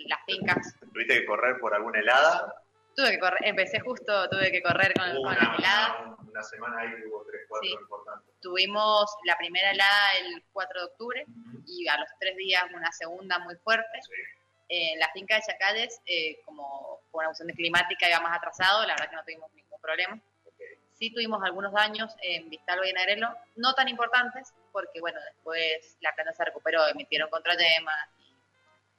Speaker 3: las fincas.
Speaker 1: ¿Tuviste que correr por alguna helada?
Speaker 3: Tuve que correr, empecé justo, tuve que correr con,
Speaker 1: Hubo
Speaker 3: con
Speaker 1: una,
Speaker 3: las heladas.
Speaker 1: una- una semana ahí hubo tres, cuatro
Speaker 3: Sí.
Speaker 1: importantes.
Speaker 3: Tuvimos la primera helada el 4 de octubre y a los tres días una segunda muy fuerte.
Speaker 1: Sí.
Speaker 3: En la finca de Chacales, eh, como por una cuestión de climática iba más atrasado, la verdad que no tuvimos ningún problema.
Speaker 1: Ok.
Speaker 3: Sí tuvimos algunos daños en Vistalba y en Arelo, no tan importantes, porque bueno, después la planta se recuperó, emitieron contrayemas.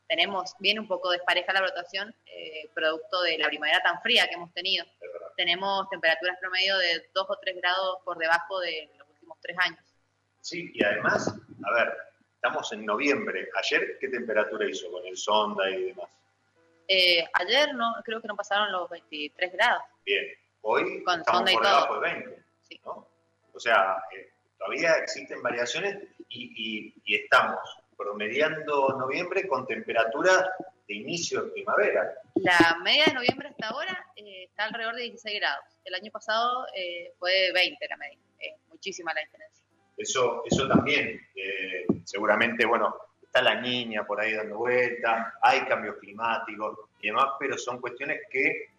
Speaker 3: Tenemos, viene un poco despareja la brotación, eh, producto de la primavera tan fría que hemos tenido. Tenemos temperaturas promedio de 2 o 3 grados por debajo de los últimos tres años.
Speaker 1: Sí, y además, a ver, estamos en noviembre. ¿Ayer qué temperatura hizo con el sonda y demás?
Speaker 3: Eh, ayer no, creo que no pasaron los 23 grados.
Speaker 1: Bien. Hoy
Speaker 3: Con
Speaker 1: estamos por debajo de 20.
Speaker 3: Sí.
Speaker 1: ¿no? O sea, eh, todavía existen variaciones y, y- y estamos promediando noviembre con temperaturas de inicio de primavera.
Speaker 3: La media de noviembre hasta ahora eh, está alrededor de 16 grados. El año pasado eh, fue de 20 la media. Es muchísima la diferencia.
Speaker 1: Eso, eso también, eh, seguramente, bueno, está la niña por ahí dando vuelta, hay cambios climáticos y demás, pero son cuestiones que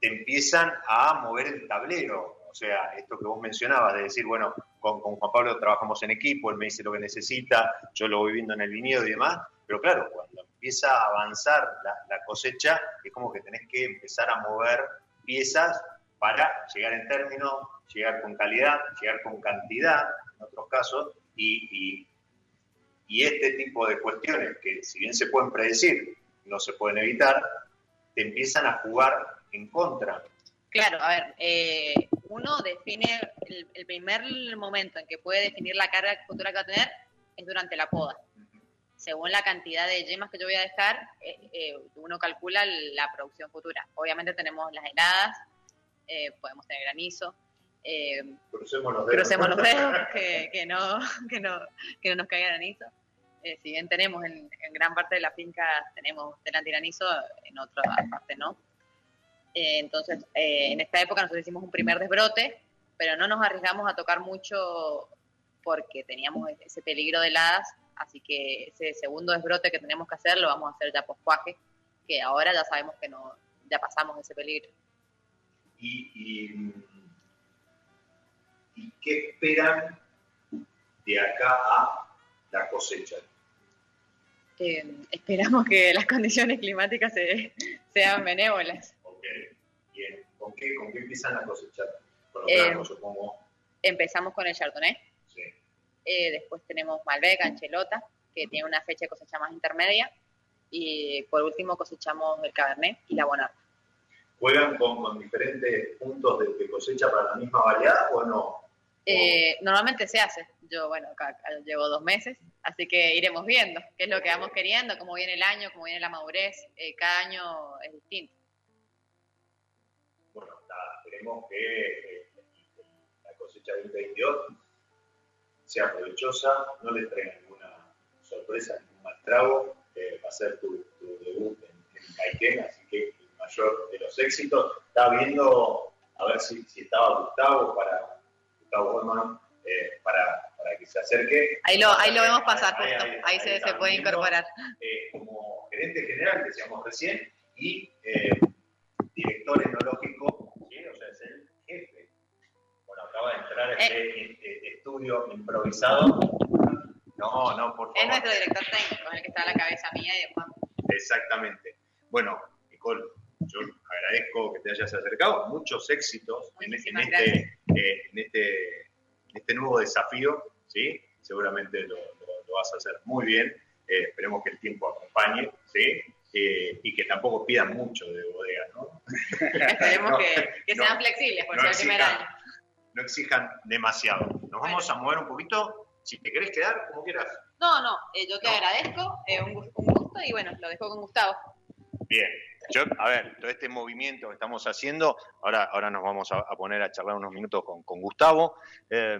Speaker 1: te empiezan a mover el tablero. O sea, esto que vos mencionabas, de decir, bueno, con, con Juan Pablo trabajamos en equipo, él me dice lo que necesita, yo lo voy viendo en el viñedo y demás, pero claro, cuando empieza a avanzar la, la cosecha, es como que tenés que empezar a mover piezas para llegar en términos, llegar con calidad, llegar con cantidad, en otros casos, y, y- este tipo de cuestiones que si bien se pueden predecir, no se pueden evitar, te empiezan a jugar en contra.
Speaker 3: Claro, a ver, eh, uno define el, primer momento en que puede definir la carga futura que va a tener es durante la poda. Según la cantidad de yemas que yo voy a dejar, eh, eh, uno calcula la producción futura. Obviamente tenemos las heladas, podemos tener granizo, eh,
Speaker 1: Crucemos los dedos.
Speaker 3: crucemos los dedos, que, que no, que, no, que no nos caiga granizo. Eh, si bien tenemos en, en gran parte de la finca, tenemos delante granizo, en otra parte no. Eh, entonces, eh, en esta época nosotros hicimos un primer desbrote, pero no nos arriesgamos a tocar mucho porque teníamos ese peligro de heladas, así que ese segundo desbrote que tenemos que hacer lo vamos a hacer ya poscuaje, que ahora ya sabemos que no, ya pasamos ese peligro.
Speaker 1: y- y qué esperan de acá a la cosecha.
Speaker 3: Eh, esperamos que las condiciones climáticas se- sean benévolas.
Speaker 1: Ok, bien. ¿Con qué, ¿Con qué empiezan a cosechar? Con los
Speaker 3: Eh,
Speaker 1: granos, supongo.
Speaker 3: Empezamos con el Chardonnay,
Speaker 1: Sí.
Speaker 3: eh, después tenemos Malbec, Anchelota, que tiene una fecha de cosecha más intermedia, y por último cosechamos el Cabernet y la Bonarda.
Speaker 1: ¿Juegan con, con diferentes puntos de, de cosecha para la misma variedad o no?
Speaker 3: Eh, normalmente se hace, yo bueno, acá, llevo dos meses, así que iremos viendo qué es lo que vamos queriendo, cómo viene el año, cómo viene la madurez, eh, cada año es distinto.
Speaker 1: Bueno, nada, esperemos que eh, la cosecha 2022 sea provechosa, no les traiga ninguna sorpresa, ningún mal trago. eh, va a ser tu, debut en, en así que el mayor de los éxitos. Estaba viendo a ver si, si estaba Gustavo para Gustavo Goldman, eh, para, para que se acerque.
Speaker 3: Ahí lo, ahí lo vemos pasar
Speaker 1: Ahí,
Speaker 3: justo,
Speaker 1: ahí,
Speaker 3: ahí
Speaker 1: ahí
Speaker 3: se, se puede incorporar.
Speaker 1: eh, como gerente general, que decíamos recién, y eh, director enológico, ¿sí? o sea, es el jefe. Bueno, acaba de entrar a este este estudio improvisado. No, no, por favor.
Speaker 3: Es nuestro director técnico, el que está a la cabeza mía y de Juan.
Speaker 1: Exactamente. Bueno, Nicole, yo agradezco que te hayas acercado. Muchos éxitos en, este, eh, en, este, en este nuevo desafío, ¿sí? Seguramente lo, lo- lo vas a hacer muy bien. Eh, esperemos que el tiempo acompañe, ¿sí? Eh, y que tampoco pidan mucho de bodega, ¿no?
Speaker 3: Esperemos
Speaker 1: No,
Speaker 3: que, que
Speaker 1: no,
Speaker 3: sean flexibles por
Speaker 1: no
Speaker 3: ser el primer año.
Speaker 1: No exijan demasiado. Nos vamos a mover un poquito. Si te querés quedar, como quieras.
Speaker 3: No, no, yo te agradezco, un, un gusto y bueno, lo dejo con Gustavo.
Speaker 1: Bien. A ver, todo este movimiento que estamos haciendo, ahora, ahora nos vamos a, poner a charlar unos minutos con, Gustavo, eh,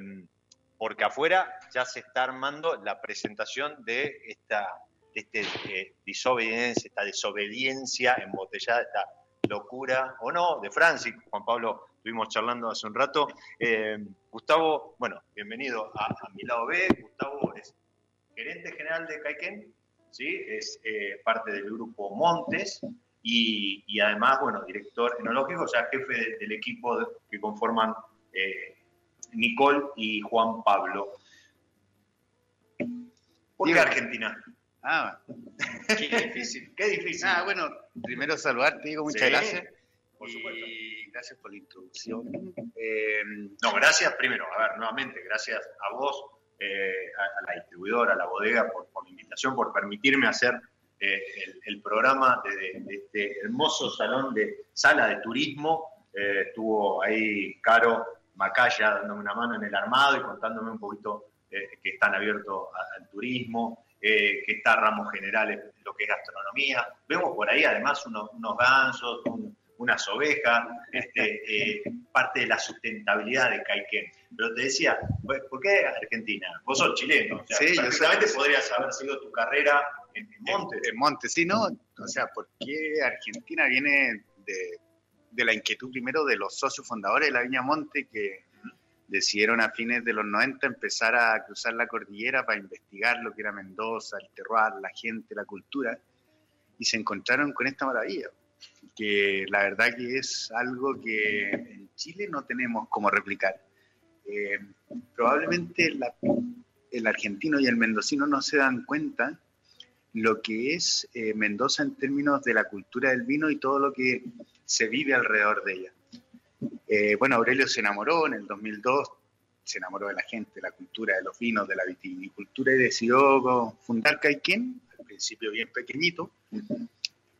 Speaker 1: porque afuera ya se está armando la presentación de esta de este eh, disobediencia, esta desobediencia embotellada, esta locura, o no, de Francis, Juan Pablo, estuvimos charlando hace un rato. Eh, Gustavo, bueno, bienvenido a, a mi lado B, Gustavo es gerente general de Caiken, ¿sí? es eh, parte del grupo Montes y, y además, bueno, director enológico, o sea, jefe de- del equipo de- que conforman eh, Nicole y Juan Pablo. ¿Por qué. Argentina?
Speaker 4: Ah, qué difícil.
Speaker 1: Qué difícil.
Speaker 4: Ah, bueno, primero saludarte, digo, muchas
Speaker 1: Sí,
Speaker 4: gracias.
Speaker 1: por supuesto.
Speaker 4: Y gracias por la introducción. Eh,
Speaker 1: No, gracias primero, a ver, nuevamente, gracias a vos, eh, a, a la distribuidora, a la bodega, por, por la invitación, por permitirme hacer eh, el, el programa de este hermoso salón de sala de turismo. Eh, estuvo ahí Caro Macaya dándome una mano en el armado y contándome un poquito eh, que están abiertos al turismo. eh, que está ramos generales, lo que es gastronomía. Vemos por ahí además unos, unos gansos, un- unas ovejas, este, eh, parte de la sustentabilidad de Caiquén. Pero te decía, ¿por qué Argentina? Vos sos chileno, o sea,
Speaker 4: Sí,
Speaker 1: perfectamente podrías haber seguido tu carrera en, en
Speaker 4: sí, ¿no? O sea, ¿por qué Argentina viene de, la inquietud primero de los socios fundadores de la Viña Monte que decidieron a fines de los 90 empezar a cruzar la cordillera para investigar lo que era Mendoza, el terroir, la gente, la cultura, y se encontraron con esta maravilla, que la verdad que es algo que en Chile no tenemos como replicar. Eh, probablemente el argentino y el mendocino no se dan cuenta lo que es eh, Mendoza en términos de la cultura del vino y todo lo que se vive alrededor de ella. Eh, bueno, Aurelio se enamoró en el 2002, se enamoró de la gente, de la cultura, de los vinos, de la vitivinicultura y decidió fundar Caiquén, al principio bien pequeñito.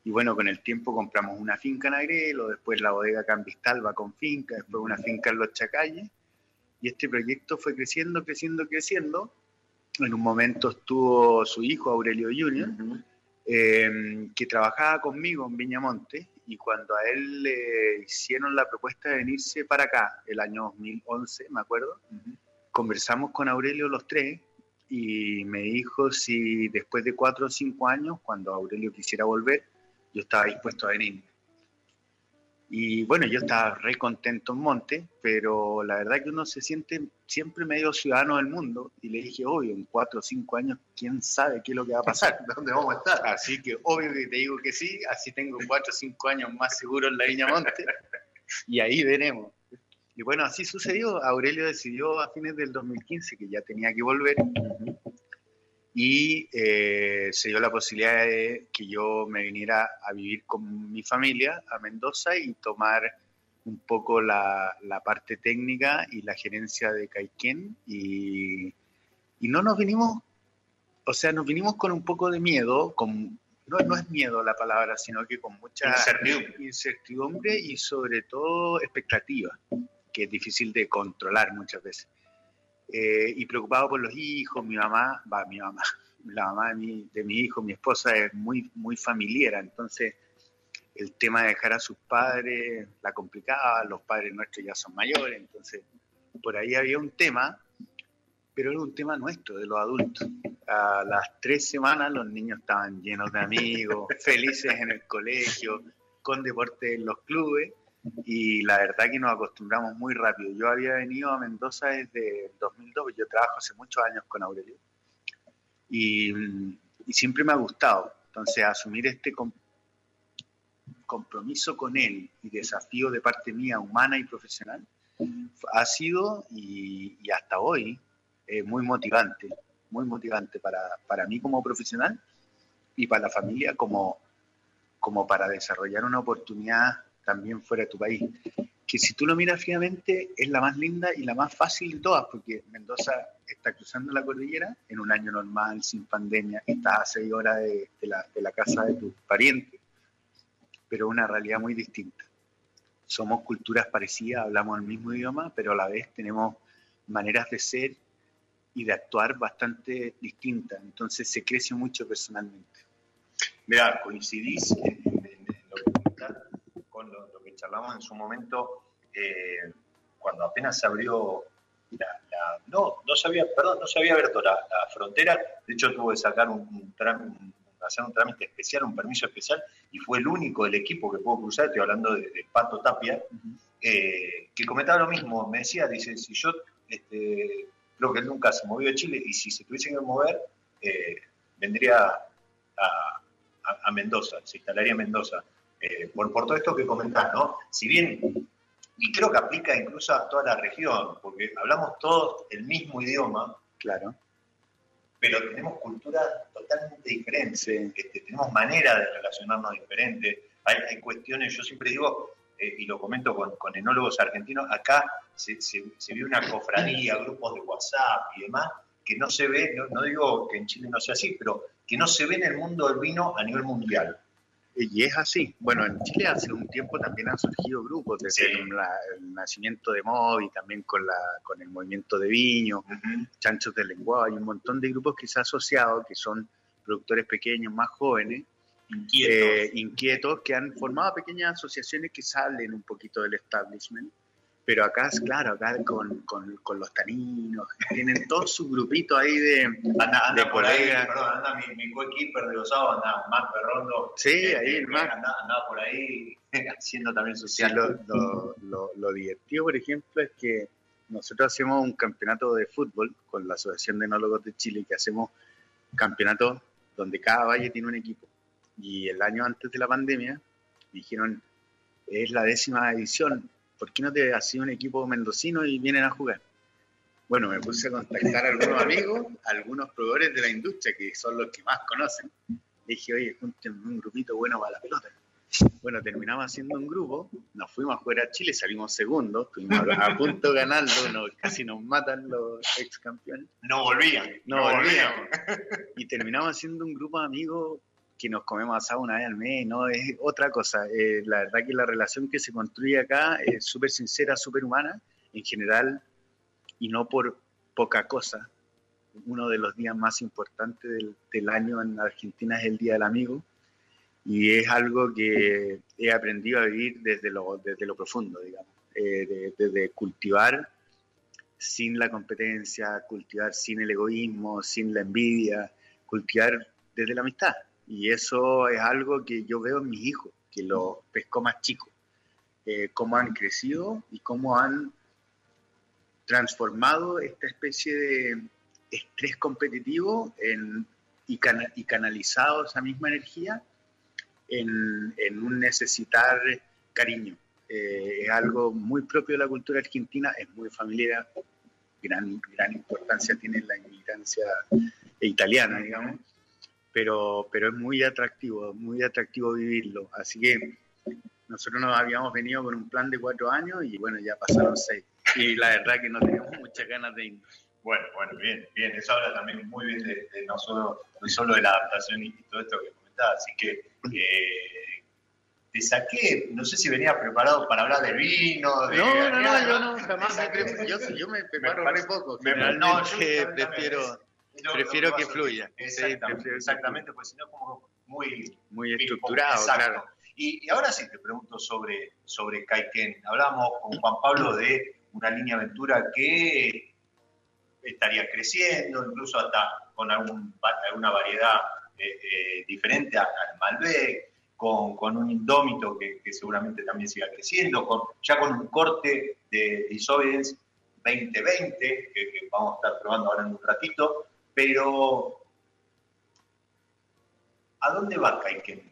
Speaker 4: Y bueno, con el tiempo compramos una finca en Agrelo, después la bodega Cambistalba con finca, después una finca en Los Chacalles. Y este proyecto fue creciendo, creciendo, creciendo. En un momento estuvo su hijo, Aurelio Junior, eh, que trabajaba conmigo en Viñamonte. Y cuando a él le hicieron la propuesta de venirse para acá, el año 2011, me acuerdo, conversamos con Aurelio los tres y me dijo si después de cuatro o cinco años, cuando Aurelio quisiera volver, yo estaba dispuesto a venir. Y bueno, yo estaba re contento en Monte, pero la verdad que uno se siente siempre medio ciudadano del mundo. Y le dije, obvio, en cuatro o cinco años, quién sabe qué es lo que va a pasar.
Speaker 1: ¿Dónde vamos a estar?
Speaker 4: Así que obvio que te digo que sí, así tengo cuatro o cinco años más seguro en la Viña Monte. Y ahí veremos. Y bueno, así sucedió. Aurelio decidió a fines del 2015 que ya tenía que volver. Y eh, se dio la posibilidad de que yo me viniera a vivir con mi familia a Mendoza y tomar un poco la, la parte técnica y la gerencia de Caiquén. Y, y no nos vinimos, o sea, nos vinimos con un poco de miedo, con, no, no es miedo la palabra, sino que con mucha
Speaker 1: Incertidumbre.
Speaker 4: incertidumbre y sobre todo expectativa, que es difícil de controlar muchas veces. Eh, y preocupado por los hijos, mi mamá, va, mi mamá, la mamá de mi, de mi hijo, mi esposa es muy, muy familiar, entonces el tema de dejar a sus padres la complicaba, los padres nuestros ya son mayores, entonces por ahí había un tema, pero era un tema nuestro, de los adultos. A las tres semanas los niños estaban llenos de amigos, felices en el colegio, con deporte en los clubes, y la verdad que nos acostumbramos muy rápido. Yo había venido a Mendoza desde el 2002, yo trabajo hace muchos años con Aurelio, y, y siempre me ha gustado. Entonces, asumir este com- compromiso con él y desafío de parte mía, humana y profesional, ha sido y, y hasta hoy eh, muy motivante, muy motivante para, para mí como profesional y para la familia como, como para desarrollar una oportunidad también fuera de tu país. Que si tú lo miras fríamente es la más linda y la más fácil de todas, porque Mendoza está cruzando la cordillera en un año normal, sin pandemia, estás a seis horas de, la, de la casa de tus parientes, pero una realidad muy distinta. Somos culturas parecidas, hablamos el mismo idioma, pero a la vez tenemos maneras de ser y de actuar bastante distintas. Entonces se crece mucho personalmente.
Speaker 1: Mira, coincidís en- en lo que comentás con lo, lo que charlamos en su momento eh, cuando apenas se abrió la, la- no, no se había, perdón, no se había abierto la, la frontera, de hecho tuvo que sacar un, un trámite, hacer un trámite especial, un permiso especial, y fue el único del equipo que pudo cruzar, estoy hablando de, de Pato Tapia, eh, que comentaba lo mismo, me decía, dice, si yo este, creo que él nunca se movió de Chile, y si se tuviese que mover, eh, vendría a, a- a Mendoza, se instalaría en Mendoza. Eh, por, por todo esto que comentás, ¿no? Si bien, y creo que aplica incluso a toda la región, porque hablamos todos el mismo idioma,
Speaker 4: Claro.
Speaker 1: pero tenemos culturas totalmente diferentes, este, tenemos manera de relacionarnos diferentes, hay, hay cuestiones, yo siempre digo, eh, y lo comento con, con enólogos argentinos, acá se, se, se ve una cofradía, grupos de WhatsApp y demás, que no se ve, no, no digo que en Chile no sea así, pero que no se ve en el mundo del vino a nivel mundial.
Speaker 4: Y es así. Bueno, en Chile hace un tiempo también han surgido grupos, desde
Speaker 1: Sí.
Speaker 4: el, la- el nacimiento de Moby, también con, la, con el movimiento de Viño,
Speaker 1: Ujú.
Speaker 4: Chanchos del Lenguado, hay un montón de grupos que se han asociado, que son productores pequeños, más jóvenes,
Speaker 1: Inquietos.
Speaker 4: eh, inquietos, que han formado pequeñas asociaciones que salen un poquito del establishment. Pero acá, es claro, acá con, con, con los taninos, tienen todo su grupito ahí de,
Speaker 1: Anda, anda
Speaker 4: de
Speaker 1: por ahí, perdón, anda mi, mi coequiper de los sábados, anda Marc Perrondo.
Speaker 4: Sí,
Speaker 1: Este,
Speaker 4: ahí el Marc.
Speaker 1: Anda, anda por ahí haciendo también
Speaker 4: Sí,
Speaker 1: social.
Speaker 4: lo, lo- lo- lo divertido, por ejemplo, es que nosotros hacemos un campeonato de fútbol con la Asociación de Enólogos de Chile, que hacemos campeonatos donde cada valle tiene un equipo. Y el año antes de la pandemia dijeron, es la décima edición, ¿por qué no te haces un equipo mendocino y vienen a jugar? Bueno, me puse a contactar a algunos amigos, a algunos proveedores de la industria, que son los que más conocen. Dije, oye, júntenme un grupito bueno para la pelota. Bueno, terminamos haciendo un grupo, nos fuimos a jugar a Chile, salimos segundos, estuvimos a, punto de ganarlo, no- casi nos matan los ex campeones,
Speaker 1: No volvían.
Speaker 4: no volvíamos. Y terminamos haciendo un grupo de amigos que nos comemos asado una vez al mes, no es otra cosa. Eh, la verdad que la relación que se construye acá es súper sincera, súper humana, en general, y no por poca cosa. Uno de los días más importantes del, del año en Argentina es el Día del Amigo y es algo que he aprendido a vivir desde lo, desde lo profundo, digamos, eh, de- desde cultivar sin la competencia, cultivar sin el egoísmo, sin la envidia, cultivar desde la amistad. Y eso es algo que yo veo en mis hijos, que los pesco más chicos, eh, cómo han crecido y cómo han transformado esta especie de estrés competitivo en, y, cana- y canalizado esa misma energía en, en un necesitar cariño. Eh, es algo muy propio de la cultura argentina, es muy familiar, gran, gran importancia tiene la inmigrancia italiana, digamos, pero, pero es muy atractivo, muy atractivo vivirlo. Así que nosotros nos habíamos venido con un plan de cuatro años y bueno, ya pasaron seis. Y la verdad que no tenemos muchas ganas de irnos.
Speaker 1: Bueno, bueno, bien, bien. Eso habla también muy bien de, de no, solo, no solo de la adaptación y todo esto que comentaba. Así que eh, te saqué, no sé si venía preparado para hablar de vino. De,
Speaker 4: No, no, no, yo no, jamás me. Yo, yo me preparo
Speaker 1: parece-
Speaker 4: re poco.
Speaker 1: me- no, yo también,
Speaker 4: prefiero
Speaker 1: Lo-
Speaker 4: prefiero
Speaker 1: lo
Speaker 4: que fluya. Sí,
Speaker 1: Exactamente, exactamente, pues si no, como muy
Speaker 4: muy estructurado,
Speaker 1: exacto.
Speaker 4: claro.
Speaker 1: Y, y ahora sí te pregunto sobre, sobre Caiken. Hablamos con Juan Pablo de una línea aventura que estaría creciendo, incluso hasta con algún, alguna variedad eh, eh, diferente al Malbec, con, con un indómito que, que seguramente también siga creciendo, con, ya con un corte de Isoides 2020, que, que vamos a estar probando ahora en un ratito, pero ¿a dónde va Caiken?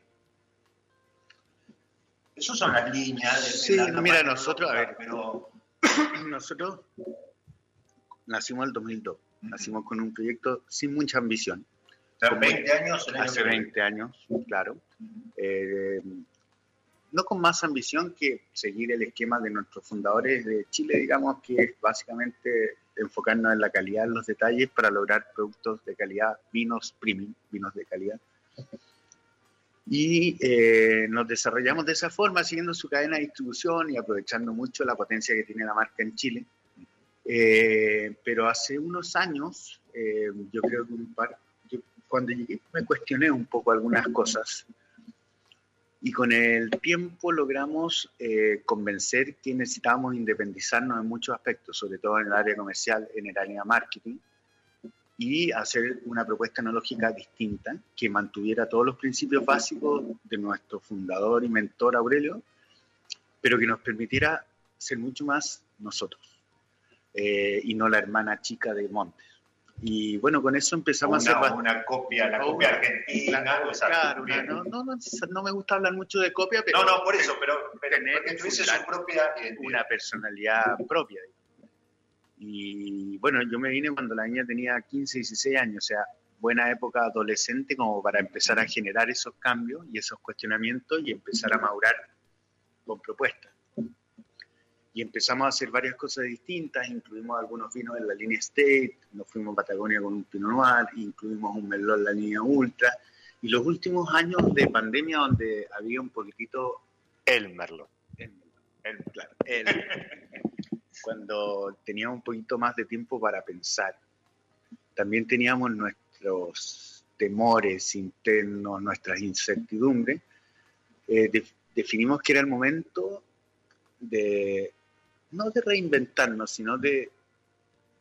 Speaker 1: Esas son las líneas. de-
Speaker 4: Sí,
Speaker 1: la
Speaker 4: mira, nosotros, a ver.
Speaker 1: Pero,
Speaker 4: Nosotros nacimos en el 2002. Nacimos con un proyecto sin mucha ambición. Como
Speaker 1: 20 años el año
Speaker 4: Hace
Speaker 1: que viene.
Speaker 4: 20 años, claro. Eh, no con más ambición que seguir el esquema de nuestros fundadores de Chile, digamos, que es básicamente enfocarnos en la calidad, en los detalles para lograr productos de calidad, vinos premium, vinos de calidad. Y eh, nos desarrollamos de esa forma, siguiendo su cadena de distribución y aprovechando mucho la potencia que tiene la marca en Chile. Eh, pero hace unos años, eh, yo creo que un par, cuando llegué me cuestioné un poco algunas cosas y con el tiempo logramos eh, convencer que necesitábamos independizarnos en muchos aspectos, sobre todo en el área comercial, en el área marketing, y hacer una propuesta enológica distinta que mantuviera todos los principios básicos de nuestro fundador y mentor Aurelio, pero que nos permitiera ser mucho más nosotros eh, y no la hermana chica de Montes. Y bueno, con eso empezamos a hacer...
Speaker 1: una copia, la copia argentina,
Speaker 4: Claro, una- no, no, no, no me gusta hablar mucho de copia, pero
Speaker 1: No, no, por eso, pero, pero
Speaker 4: tener
Speaker 1: porque tuviese
Speaker 4: fundar
Speaker 1: su propia identidad.
Speaker 4: una personalidad propia. Y bueno, yo me vine cuando la niña tenía 15, 16 años, o sea, buena época adolescente como para empezar a generar esos cambios y esos cuestionamientos y empezar a madurar con propuestas. Y empezamos a hacer varias cosas distintas, incluimos algunos vinos en la línea State, nos fuimos a Patagonia con un Pinot Noir, incluimos un Merlot en la línea Ultra, Y los últimos años de pandemia donde había un poquitito...
Speaker 5: El Merlo.
Speaker 4: El, el- claro, el- cuando teníamos un poquito más de tiempo para pensar. También teníamos nuestros temores internos, nuestras incertidumbres. Eh, de- definimos que era el momento de, no de reinventarnos, sino de,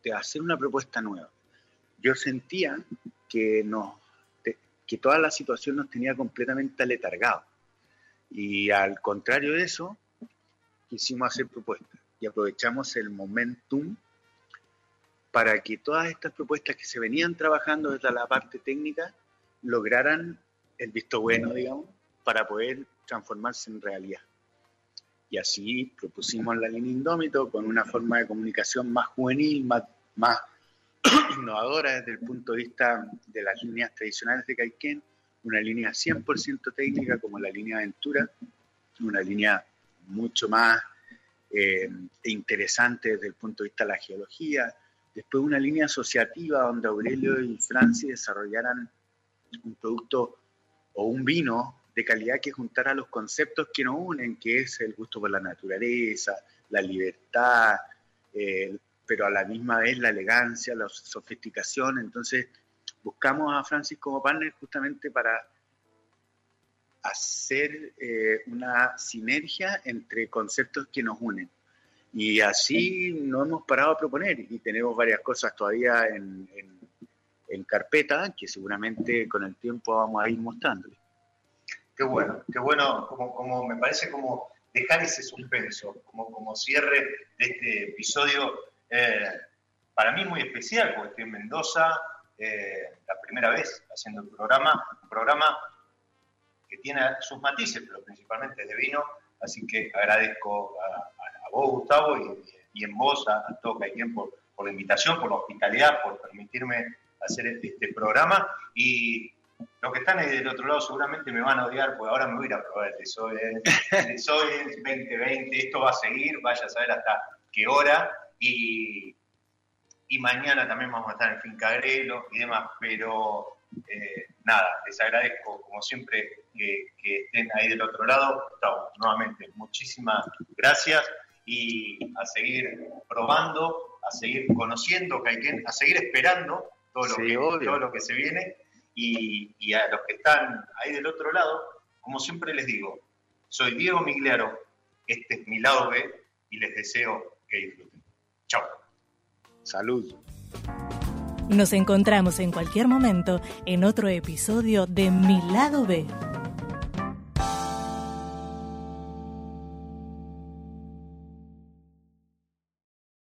Speaker 4: de hacer una propuesta nueva. Yo sentía que, que toda la situación nos tenía completamente aletargados. Y al contrario de eso, quisimos hacer propuestas y aprovechamos el momentum para que todas estas propuestas que se venían trabajando desde la parte técnica lograran el visto bueno, digamos, para poder transformarse en realidad. Y así propusimos la línea Indómito con una forma de comunicación más juvenil, más, más innovadora desde el punto de vista de las líneas tradicionales de Caiquén, una línea 100% técnica como la línea Aventura, una línea mucho más eh, interesante desde el punto de vista de la geología, después una línea asociativa donde Aurelio y Francis desarrollaran un producto o un vino de calidad que juntara los conceptos que nos unen, que es el gusto por la naturaleza, la libertad, eh, pero a la misma vez la elegancia, la sofisticación. Entonces buscamos a Francis como partner justamente para hacer eh, una sinergia entre conceptos que nos unen. Y así nos hemos parado a proponer y tenemos varias cosas todavía en, en- en carpeta que seguramente con el tiempo vamos a ir mostrándoles.
Speaker 1: Qué bueno, qué bueno, como, me parece como dejar ese suspenso, como, como cierre de este episodio, eh, para mí muy especial, porque estoy en Mendoza, eh, la primera vez haciendo el programa, un programa que tiene sus matices, pero principalmente de vino, así que agradezco a, vos, Gustavo, y, y en vos, a, a todo Caiquén, por, por la invitación, por la hospitalidad, por permitirme hacer este, este programa, y los que están ahí del otro lado seguramente me van a odiar, porque ahora me voy a ir a probar el Desoil, el Desoil 2020, esto va a seguir, vaya a saber hasta qué hora, y, y mañana también vamos a estar en Finca Grelo y demás, pero eh, nada, les agradezco como siempre que, que estén ahí del otro lado. Gustavo, nuevamente, muchísimas gracias y a seguir probando, a seguir conociendo a seguir esperando todo lo,
Speaker 4: Sí,
Speaker 1: que,
Speaker 4: obvio.
Speaker 1: todo lo que se viene y, y a los que están ahí del otro lado, como siempre les digo, soy Diego Migliaro, este es mi lado B y les deseo que disfruten. Chao.
Speaker 4: Salud.
Speaker 6: Nos encontramos en cualquier momento en otro episodio de Mi lado B.